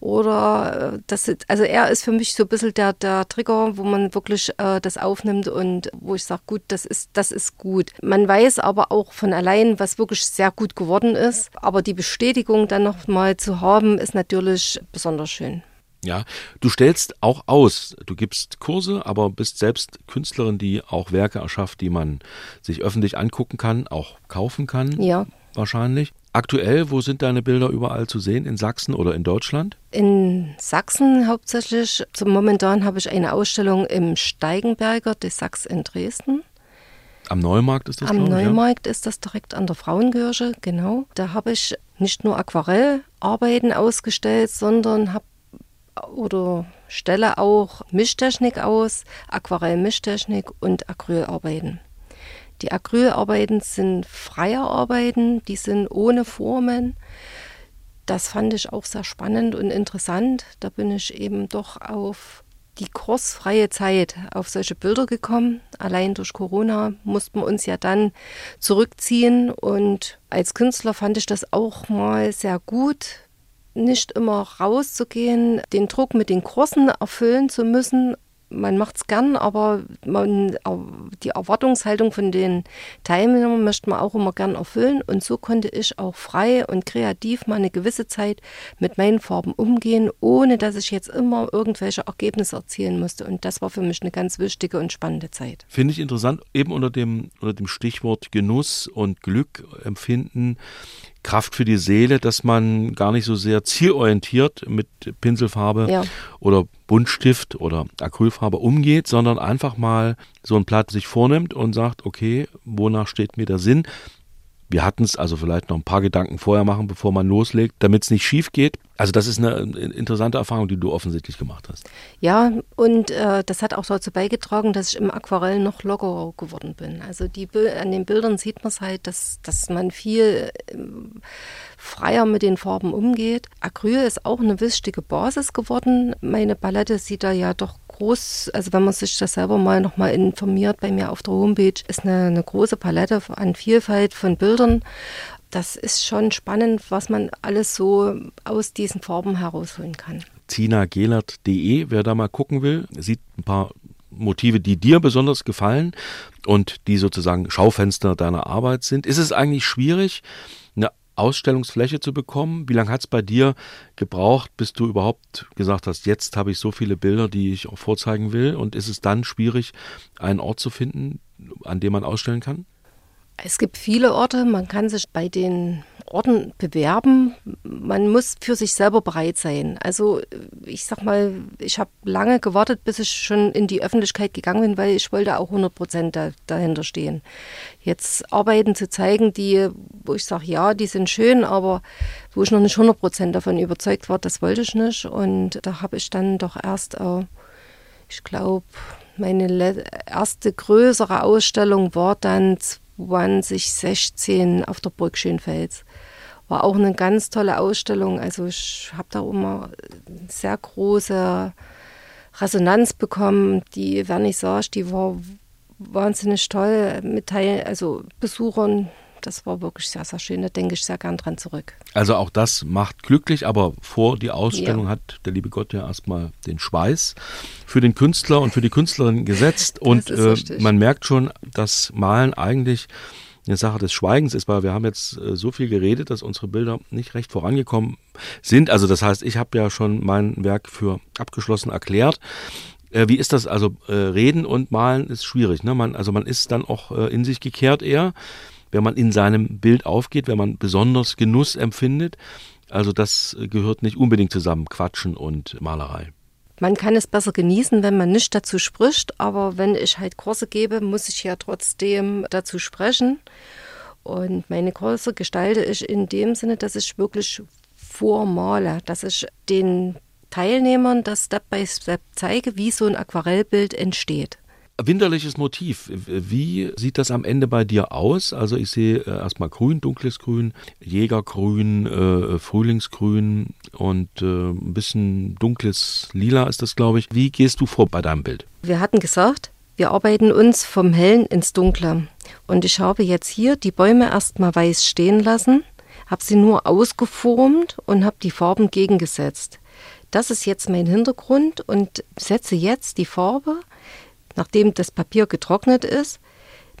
Oder äh, das, also er ist für mich so ein bisschen der, der Trigger, wo man wirklich äh, das aufnimmt und wo ich sage, gut, das ist, das ist gut. Man weiß aber auch von allein, was wirklich sehr gut geworden ist. Aber die Bestätigung dann nochmal zu haben, ist natürlich besonders schön. Ja, du stellst auch aus. Du gibst Kurse, aber bist selbst Künstlerin, die auch Werke erschafft, die man sich öffentlich angucken kann, auch kaufen kann. Ja. Wahrscheinlich. Aktuell, wo sind deine Bilder überall zu sehen? In Sachsen oder in Deutschland? In Sachsen hauptsächlich. Zum Momentan habe ich eine Ausstellung im Steigenberger des Sachs in Dresden. Am Neumarkt ist das, Am Neumarkt ja? ist das direkt an der Frauenkirche, genau. Da habe ich nicht nur Aquarellarbeiten ausgestellt, sondern habe oder stelle auch Mischtechnik aus, Aquarell-Mischtechnik und Acrylarbeiten. Die Acrylarbeiten sind freie Arbeiten, die sind ohne Formen. Das fand ich auch sehr spannend und interessant. Da bin ich eben doch auf die kursfreie Zeit auf solche Bilder gekommen. Allein durch Corona mussten wir uns ja dann zurückziehen und als Künstler fand ich das auch mal sehr gut, nicht immer rauszugehen, den Druck mit den Kursen erfüllen zu müssen, man macht es gern, aber man, die Erwartungshaltung von den Teilnehmern möchte man auch immer gern erfüllen. Und so konnte ich auch frei und kreativ mal eine gewisse Zeit mit meinen Farben umgehen, ohne dass ich jetzt immer irgendwelche Ergebnisse erzielen musste. Und das war für mich eine ganz wichtige und spannende Zeit. Finde ich interessant, eben unter dem, unter dem Stichwort Genuss und Glück empfinden Kraft für die Seele, dass man gar nicht so sehr zielorientiert mit Pinselfarbe ja. oder Buntstift oder Acrylfarbe umgeht, sondern einfach mal so ein Blatt sich vornimmt und sagt, okay, wonach steht mir der Sinn? Wir hatten es also vielleicht noch ein paar Gedanken vorher machen, bevor man loslegt, damit es nicht schief geht. Also das ist eine interessante Erfahrung, die du offensichtlich gemacht hast. Ja, und äh, das hat auch dazu beigetragen, dass ich im Aquarell noch lockerer geworden bin. Also die, an den Bildern sieht man es halt, dass, dass man viel äh, freier mit den Farben umgeht. Acryl ist auch eine wichtige Basis geworden. Meine Palette sieht da ja doch groß, also wenn man sich das selber mal nochmal informiert bei mir auf der Homepage, ist eine, eine große Palette an Vielfalt von Bildern. Das ist schon spannend, was man alles so aus diesen Farben herausholen kann. zinagelert.de, wer da mal gucken will, sieht ein paar Motive, die dir besonders gefallen und die sozusagen Schaufenster deiner Arbeit sind. Ist es eigentlich schwierig, eine Ausstellungsfläche zu bekommen? Wie lange hat es bei dir gebraucht, bis du überhaupt gesagt hast, jetzt habe ich so viele Bilder, die ich auch vorzeigen will? Und ist es dann schwierig, einen Ort zu finden, an dem man ausstellen kann? Es gibt viele Orte, man kann sich bei den Orten bewerben. Man muss für sich selber bereit sein. Also ich sag mal, ich habe lange gewartet, bis ich schon in die Öffentlichkeit gegangen bin, weil ich wollte auch 100 Prozent da, dahinter stehen. Jetzt Arbeiten zu zeigen, die, wo ich sage, ja, die sind schön, aber wo ich noch nicht 100 Prozent davon überzeugt war, das wollte ich nicht. Und da habe ich dann doch erst, äh, ich glaube, meine erste größere Ausstellung war dann 2016 auf der Burg Schönfels. War auch eine ganz tolle Ausstellung. Also ich habe da immer sehr große Resonanz bekommen. Die Vernissage, die war wahnsinnig toll mit Teil, also Besuchern. Das war wirklich sehr, sehr schön. Da denke ich sehr gern dran zurück. Also auch das macht glücklich, aber vor die Ausstellung ja. hat der liebe Gott ja erstmal den Schweiß für den Künstler und für die Künstlerin gesetzt. und äh, man merkt schon, dass Malen eigentlich eine Sache des Schweigens ist, weil wir haben jetzt äh, so viel geredet, dass unsere Bilder nicht recht vorangekommen sind. Also das heißt, ich habe ja schon mein Werk für abgeschlossen erklärt. Äh, wie ist das? Also äh, reden und malen ist schwierig. Ne? Man, also man ist dann auch äh, in sich gekehrt eher, wenn man in seinem Bild aufgeht, wenn man besonders Genuss empfindet. Also das äh, gehört nicht unbedingt zusammen, Quatschen und Malerei. Man kann es besser genießen, wenn man nicht dazu spricht, aber wenn ich halt Kurse gebe, muss ich ja trotzdem dazu sprechen. Und meine Kurse gestalte ich in dem Sinne, dass ich wirklich vormale, dass ich den Teilnehmern das Step by Step zeige, wie so ein Aquarellbild entsteht winterliches Motiv. Wie sieht das am Ende bei dir aus? Also ich sehe äh, erstmal grün, dunkles Grün, Jägergrün, äh, Frühlingsgrün und äh, ein bisschen dunkles Lila ist das, glaube ich. Wie gehst du vor bei deinem Bild? Wir hatten gesagt, wir arbeiten uns vom Hellen ins Dunkle. Und ich habe jetzt hier die Bäume erstmal weiß stehen lassen, habe sie nur ausgeformt und habe die Farben gegengesetzt. das ist jetzt mein Hintergrund und setze jetzt die Farbe, nachdem das Papier getrocknet ist,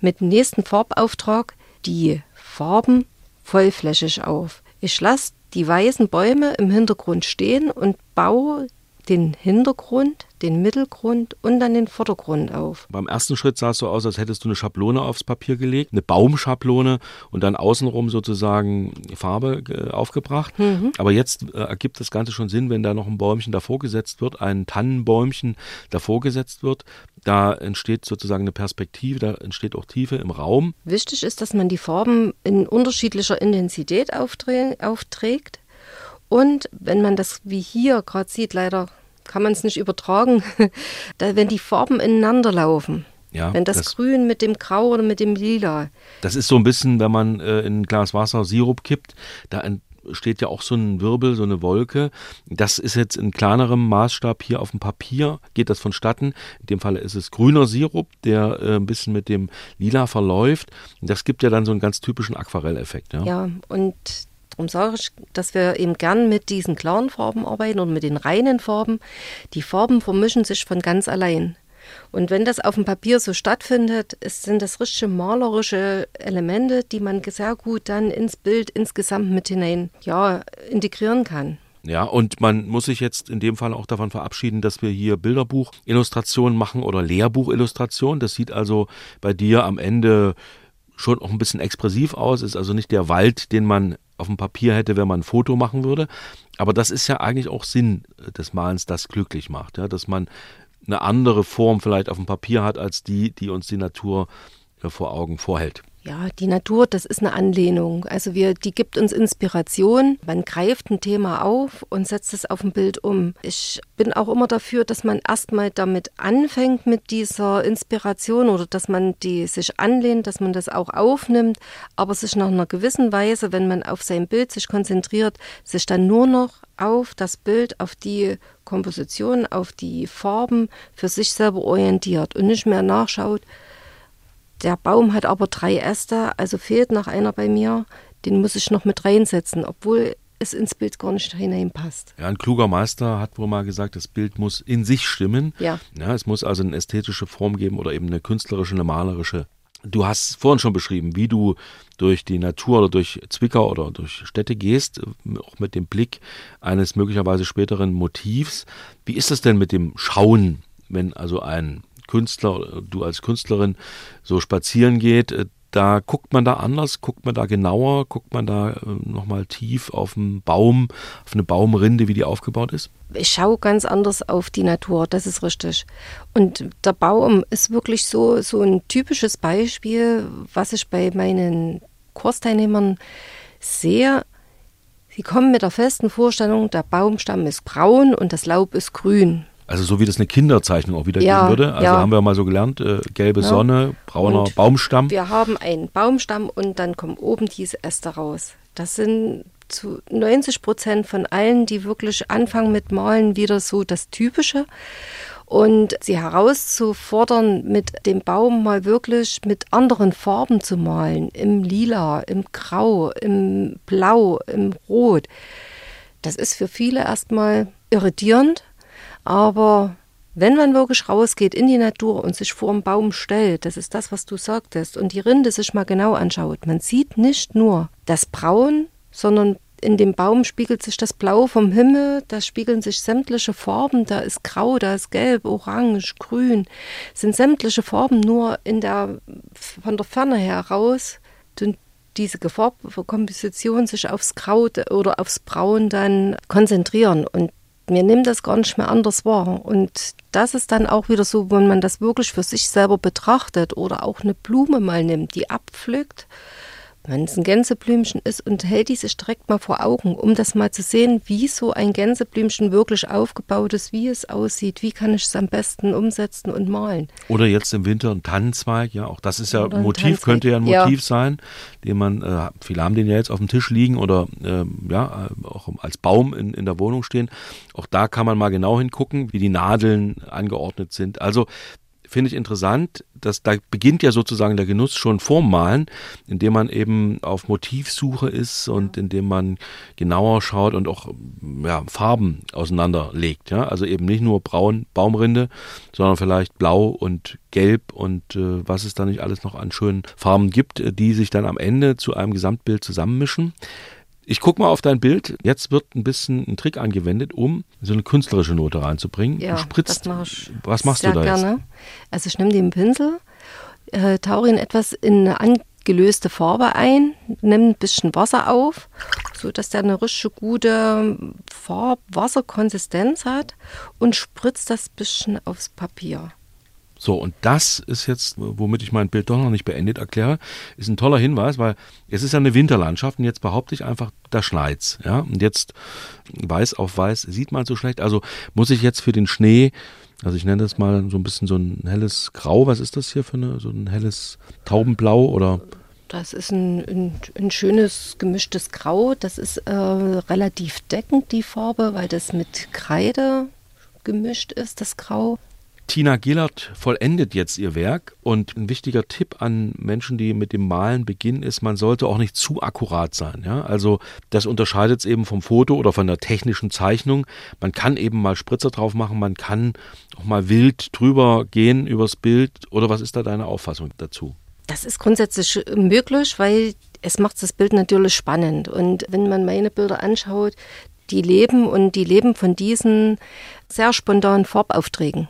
mit dem nächsten Farbauftrag die Farben vollflächig auf. Ich lasse die weißen Bäume im Hintergrund stehen und baue den Hintergrund, den Mittelgrund und dann den Vordergrund auf. Beim ersten Schritt sah es so aus, als hättest du eine Schablone aufs Papier gelegt, eine Baumschablone und dann außenrum sozusagen Farbe äh, aufgebracht. Mhm. Aber jetzt äh, ergibt das Ganze schon Sinn, wenn da noch ein Bäumchen davor gesetzt wird, ein Tannenbäumchen davor gesetzt wird. Da entsteht sozusagen eine Perspektive, da entsteht auch Tiefe im Raum. Wichtig ist, dass man die Farben in unterschiedlicher Intensität aufträgt. Und wenn man das wie hier gerade sieht, leider kann man es nicht übertragen, da, wenn die Farben ineinander laufen. Ja, wenn das, das, Grün mit dem Grau oder mit dem Lila. Das ist so ein bisschen, wenn man äh, in ein Glas Wasser Sirup kippt, da entsteht ja auch so ein Wirbel, so eine Wolke. Das ist jetzt in kleinerem Maßstab hier auf dem Papier, geht das vonstatten. In dem Fall ist es grüner Sirup, der äh, ein bisschen mit dem Lila verläuft. Das gibt ja dann so einen ganz typischen Aquarelleffekt. Ja, ja und Darum sage ich, dass wir eben gern mit diesen klaren Farben arbeiten und mit den reinen Farben. Die Farben vermischen sich von ganz allein. Und wenn das auf dem Papier so stattfindet, sind das richtige malerische Elemente, die man sehr gut dann ins Bild insgesamt mit hinein ja, integrieren kann. Ja, und man muss sich jetzt in dem Fall auch davon verabschieden, dass wir hier Bilderbuchillustrationen machen oder Lehrbuchillustrationen. Das sieht also bei dir am Ende schon auch ein bisschen expressiv aus, ist also nicht der Wald, den man auf dem Papier hätte, wenn man ein Foto machen würde. Aber das ist ja eigentlich auch Sinn des Malens, das glücklich macht, ja, dass man eine andere Form vielleicht auf dem Papier hat als die, die uns die Natur vor Augen vorhält. Ja, die Natur, das ist eine Anlehnung. Also wir, die gibt uns Inspiration. Man greift ein Thema auf und setzt es auf ein Bild um. Ich bin auch immer dafür, dass man erstmal damit anfängt mit dieser Inspiration oder dass man die sich anlehnt, dass man das auch aufnimmt, aber sich nach einer gewissen Weise, wenn man auf sein Bild sich konzentriert, sich dann nur noch auf das Bild, auf die Komposition, auf die Farben für sich selber orientiert und nicht mehr nachschaut, der Baum hat aber drei Äste, also fehlt noch einer bei mir. Den muss ich noch mit reinsetzen, obwohl es ins Bild gar nicht hineinpasst. Ja, ein kluger Meister hat wohl mal gesagt, das Bild muss in sich stimmen. Ja. ja. Es muss also eine ästhetische Form geben oder eben eine künstlerische, eine malerische. Du hast vorhin schon beschrieben, wie du durch die Natur oder durch Zwickau oder durch Städte gehst, auch mit dem Blick eines möglicherweise späteren Motivs. Wie ist das denn mit dem Schauen, wenn also ein Künstler, du als Künstlerin so spazieren geht, äh, da guckt man da anders, guckt man da genauer, guckt man da äh, nochmal tief auf einen Baum, auf eine Baumrinde, wie die aufgebaut ist? Ich schaue ganz anders auf die Natur, das ist richtig. Und der Baum ist wirklich so, so ein typisches Beispiel, was ich bei meinen Kursteilnehmern sehe. Sie kommen mit der festen Vorstellung, der Baumstamm ist braun und das Laub ist grün. Also so wie das eine Kinderzeichnung auch wiedergeben ja, würde. Also ja. haben wir mal so gelernt, äh, gelbe ja. Sonne, brauner und Baumstamm. Wir haben einen Baumstamm und dann kommen oben diese Äste raus. Das sind zu 90 Prozent von allen, die wirklich anfangen mit Malen, wieder so das Typische. Und sie herauszufordern, mit dem Baum mal wirklich mit anderen Farben zu malen, im Lila, im Grau, im Blau, im Rot. Das ist für viele erstmal irritierend, aber wenn man wirklich rausgeht in die Natur und sich vor einen Baum stellt, das ist das, was du sagtest, und die Rinde sich mal genau anschaut, man sieht nicht nur das Braun, sondern in dem Baum spiegelt sich das Blau vom Himmel, da spiegeln sich sämtliche Farben, da ist Grau, da ist Gelb, Orange, Grün, sind sämtliche Farben nur in der, von der Ferne heraus. Und diese Farbkomposition sich aufs Grau oder aufs Braun dann konzentrieren. Und mir nimmt das gar nicht mehr anders wahr. Und das ist dann auch wieder so, wenn man das wirklich für sich selber betrachtet oder auch eine Blume mal nimmt, die abpflückt wenn es ein Gänseblümchen ist und hält diese direkt mal vor Augen, um das mal zu sehen, wie so ein Gänseblümchen wirklich aufgebaut ist, wie es aussieht, wie kann ich es am besten umsetzen und malen. Oder jetzt im Winter ein Tannenzweig, ja, auch das ist ja ein Motiv, könnte ja ein Motiv ja. sein, den man, äh, viele haben den ja jetzt auf dem Tisch liegen oder äh, ja, auch als Baum in, in der Wohnung stehen. Auch da kann man mal genau hingucken, wie die Nadeln angeordnet sind. Also finde ich interessant, dass da beginnt ja sozusagen der Genuss schon vorm Malen, indem man eben auf Motivsuche ist und indem man genauer schaut und auch ja, Farben auseinanderlegt. Ja? Also eben nicht nur braun Baumrinde, sondern vielleicht blau und gelb und äh, was es da nicht alles noch an schönen Farben gibt, die sich dann am Ende zu einem Gesamtbild zusammenmischen. Ich gucke mal auf dein Bild. Jetzt wird ein bisschen ein Trick angewendet, um so eine künstlerische Note reinzubringen. Ja, du spritzt. das mach was machst du da gerne. jetzt? Also ich nehme den Pinsel, äh, tauche ihn etwas in eine angelöste Farbe ein, nehme ein bisschen Wasser auf, so dass der eine richtig gute Farb-Wasserkonsistenz hat und spritze das bisschen aufs Papier. So, und das ist jetzt, womit ich mein Bild doch noch nicht beendet erkläre, ist ein toller Hinweis, weil es ist ja eine Winterlandschaft und jetzt behaupte ich einfach, da schneit's. Ja? Und jetzt weiß auf weiß sieht man so schlecht. Also muss ich jetzt für den Schnee, also ich nenne das mal so ein bisschen so ein helles Grau, was ist das hier für eine, so ein helles Taubenblau oder Das ist ein, ein, ein schönes gemischtes Grau. Das ist äh, relativ deckend, die Farbe, weil das mit Kreide gemischt ist, das Grau. Tina Gillert vollendet jetzt ihr Werk und ein wichtiger Tipp an Menschen, die mit dem Malen beginnen, ist, man sollte auch nicht zu akkurat sein. Ja? Also das unterscheidet es eben vom Foto oder von der technischen Zeichnung. Man kann eben mal Spritzer drauf machen, man kann auch mal wild drüber gehen übers Bild. Oder was ist da deine Auffassung dazu? Das ist grundsätzlich möglich, weil es macht das Bild natürlich spannend. Und wenn man meine Bilder anschaut, die leben und die leben von diesen sehr spontanen Farbaufträgen.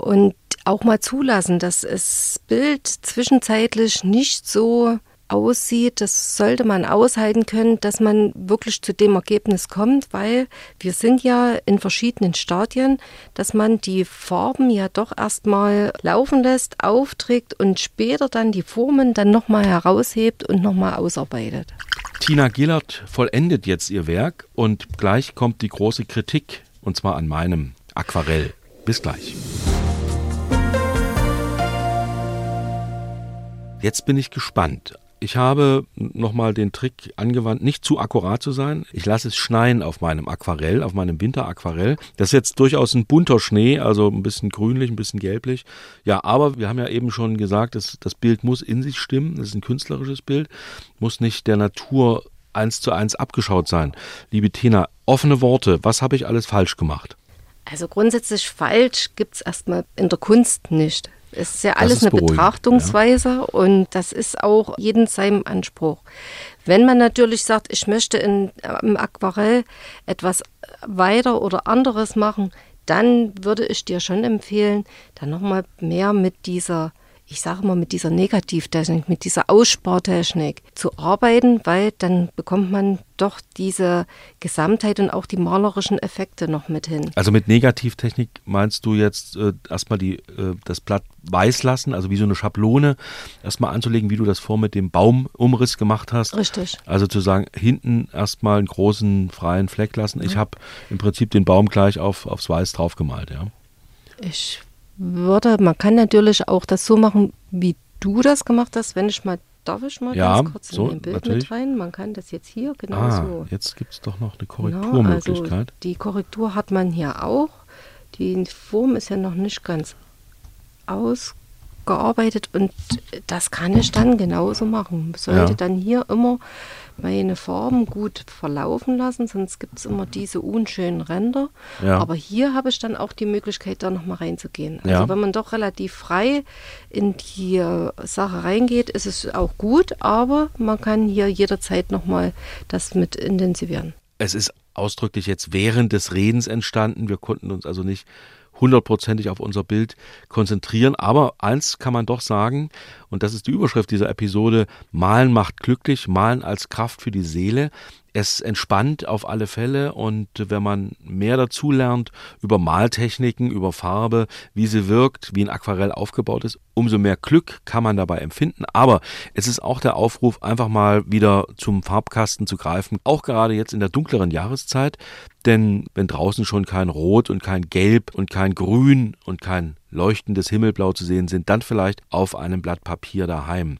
Und auch mal zulassen, dass das Bild zwischenzeitlich nicht so aussieht, das sollte man aushalten können, dass man wirklich zu dem Ergebnis kommt, weil wir sind ja in verschiedenen Stadien, dass man die Farben ja doch erstmal laufen lässt, aufträgt und später dann die Formen dann nochmal heraushebt und nochmal ausarbeitet. Tina Gillert vollendet jetzt ihr Werk und gleich kommt die große Kritik, und zwar an meinem Aquarell. Bis gleich. Jetzt bin ich gespannt. Ich habe nochmal den Trick angewandt, nicht zu akkurat zu sein. Ich lasse es schneien auf meinem Aquarell, auf meinem Winteraquarell. Das ist jetzt durchaus ein bunter Schnee, also ein bisschen grünlich, ein bisschen gelblich. Ja, aber wir haben ja eben schon gesagt, dass das Bild muss in sich stimmen. Das ist ein künstlerisches Bild, muss nicht der Natur eins zu eins abgeschaut sein. Liebe Tina, offene Worte. Was habe ich alles falsch gemacht? Also grundsätzlich falsch gibt es erstmal in der Kunst nicht. Es ist ja alles ist eine Betrachtungsweise und das ist auch jeden seinem Anspruch. Wenn man natürlich sagt, ich möchte in, im Aquarell etwas weiter oder anderes machen, dann würde ich dir schon empfehlen, dann nochmal mehr mit dieser, ich sage mal, mit dieser Negativtechnik, mit dieser Ausspartechnik zu arbeiten, weil dann bekommt man doch diese Gesamtheit und auch die malerischen Effekte noch mit hin. Also mit Negativtechnik meinst du jetzt äh, erstmal die, äh, das Blatt weiß lassen, also wie so eine Schablone, erstmal anzulegen, wie du das vor mit dem Baumumriss gemacht hast. Richtig. Also zu sagen, hinten erstmal einen großen freien Fleck lassen. Ich habe im Prinzip den Baum gleich auf, aufs Weiß draufgemalt, ja. Ich würde, man kann natürlich auch das so machen, wie du das gemacht hast, wenn ich mal, darf ich mal Ja, ganz kurz so, in den Bild natürlich. mit rein? Man kann das jetzt hier genau Ah, so. jetzt gibt es doch noch eine Genau, Korrekturmöglichkeit. also die Korrektur hat man hier auch. Die Form ist ja noch nicht ganz ausgearbeitet und das kann ich dann genauso machen. Sollte Ja. dann hier immer meine Farben gut verlaufen lassen, sonst gibt es immer diese unschönen Ränder. Ja. Aber hier habe ich dann auch die Möglichkeit, da nochmal reinzugehen. Also Ja. wenn man doch relativ frei in die Sache reingeht, ist es auch gut, aber man kann hier jederzeit nochmal das mit intensivieren. Es ist ausdrücklich jetzt während des Redens entstanden. Wir konnten uns also nicht hundertprozentig auf unser Bild konzentrieren. Aber eins kann man doch sagen, und das ist die Überschrift dieser Episode, Malen macht glücklich, Malen als Kraft für die Seele. Es entspannt auf alle Fälle und wenn man mehr dazu lernt über Maltechniken, über Farbe, wie sie wirkt, wie ein Aquarell aufgebaut ist, umso mehr Glück kann man dabei empfinden. Aber es ist auch der Aufruf, einfach mal wieder zum Farbkasten zu greifen, auch gerade jetzt in der dunkleren Jahreszeit. Denn wenn draußen schon kein Rot und kein Gelb und kein Grün und kein leuchtendes Himmelblau zu sehen sind, dann vielleicht auf einem Blatt Papier daheim.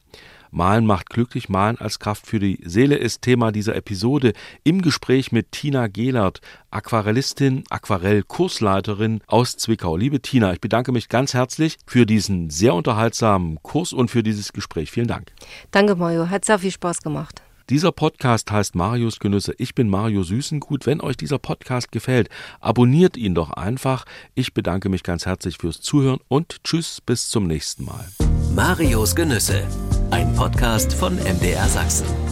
Malen macht glücklich, Malen als Kraft für die Seele ist Thema dieser Episode im Gespräch mit Tina Gehlert, Aquarellistin, Aquarell-Kursleiterin aus Zwickau. Liebe Tina, ich bedanke mich ganz herzlich für diesen sehr unterhaltsamen Kurs und für dieses Gespräch. Vielen Dank. Danke, Mario. Hat sehr viel Spaß gemacht. Dieser Podcast heißt Marius Genüsse. Ich bin Mario Süßengut. Wenn euch dieser Podcast gefällt, abonniert ihn doch einfach. Ich bedanke mich ganz herzlich fürs Zuhören und tschüss bis zum nächsten Mal. Marius Genüsse, ein Podcast von MDR Sachsen.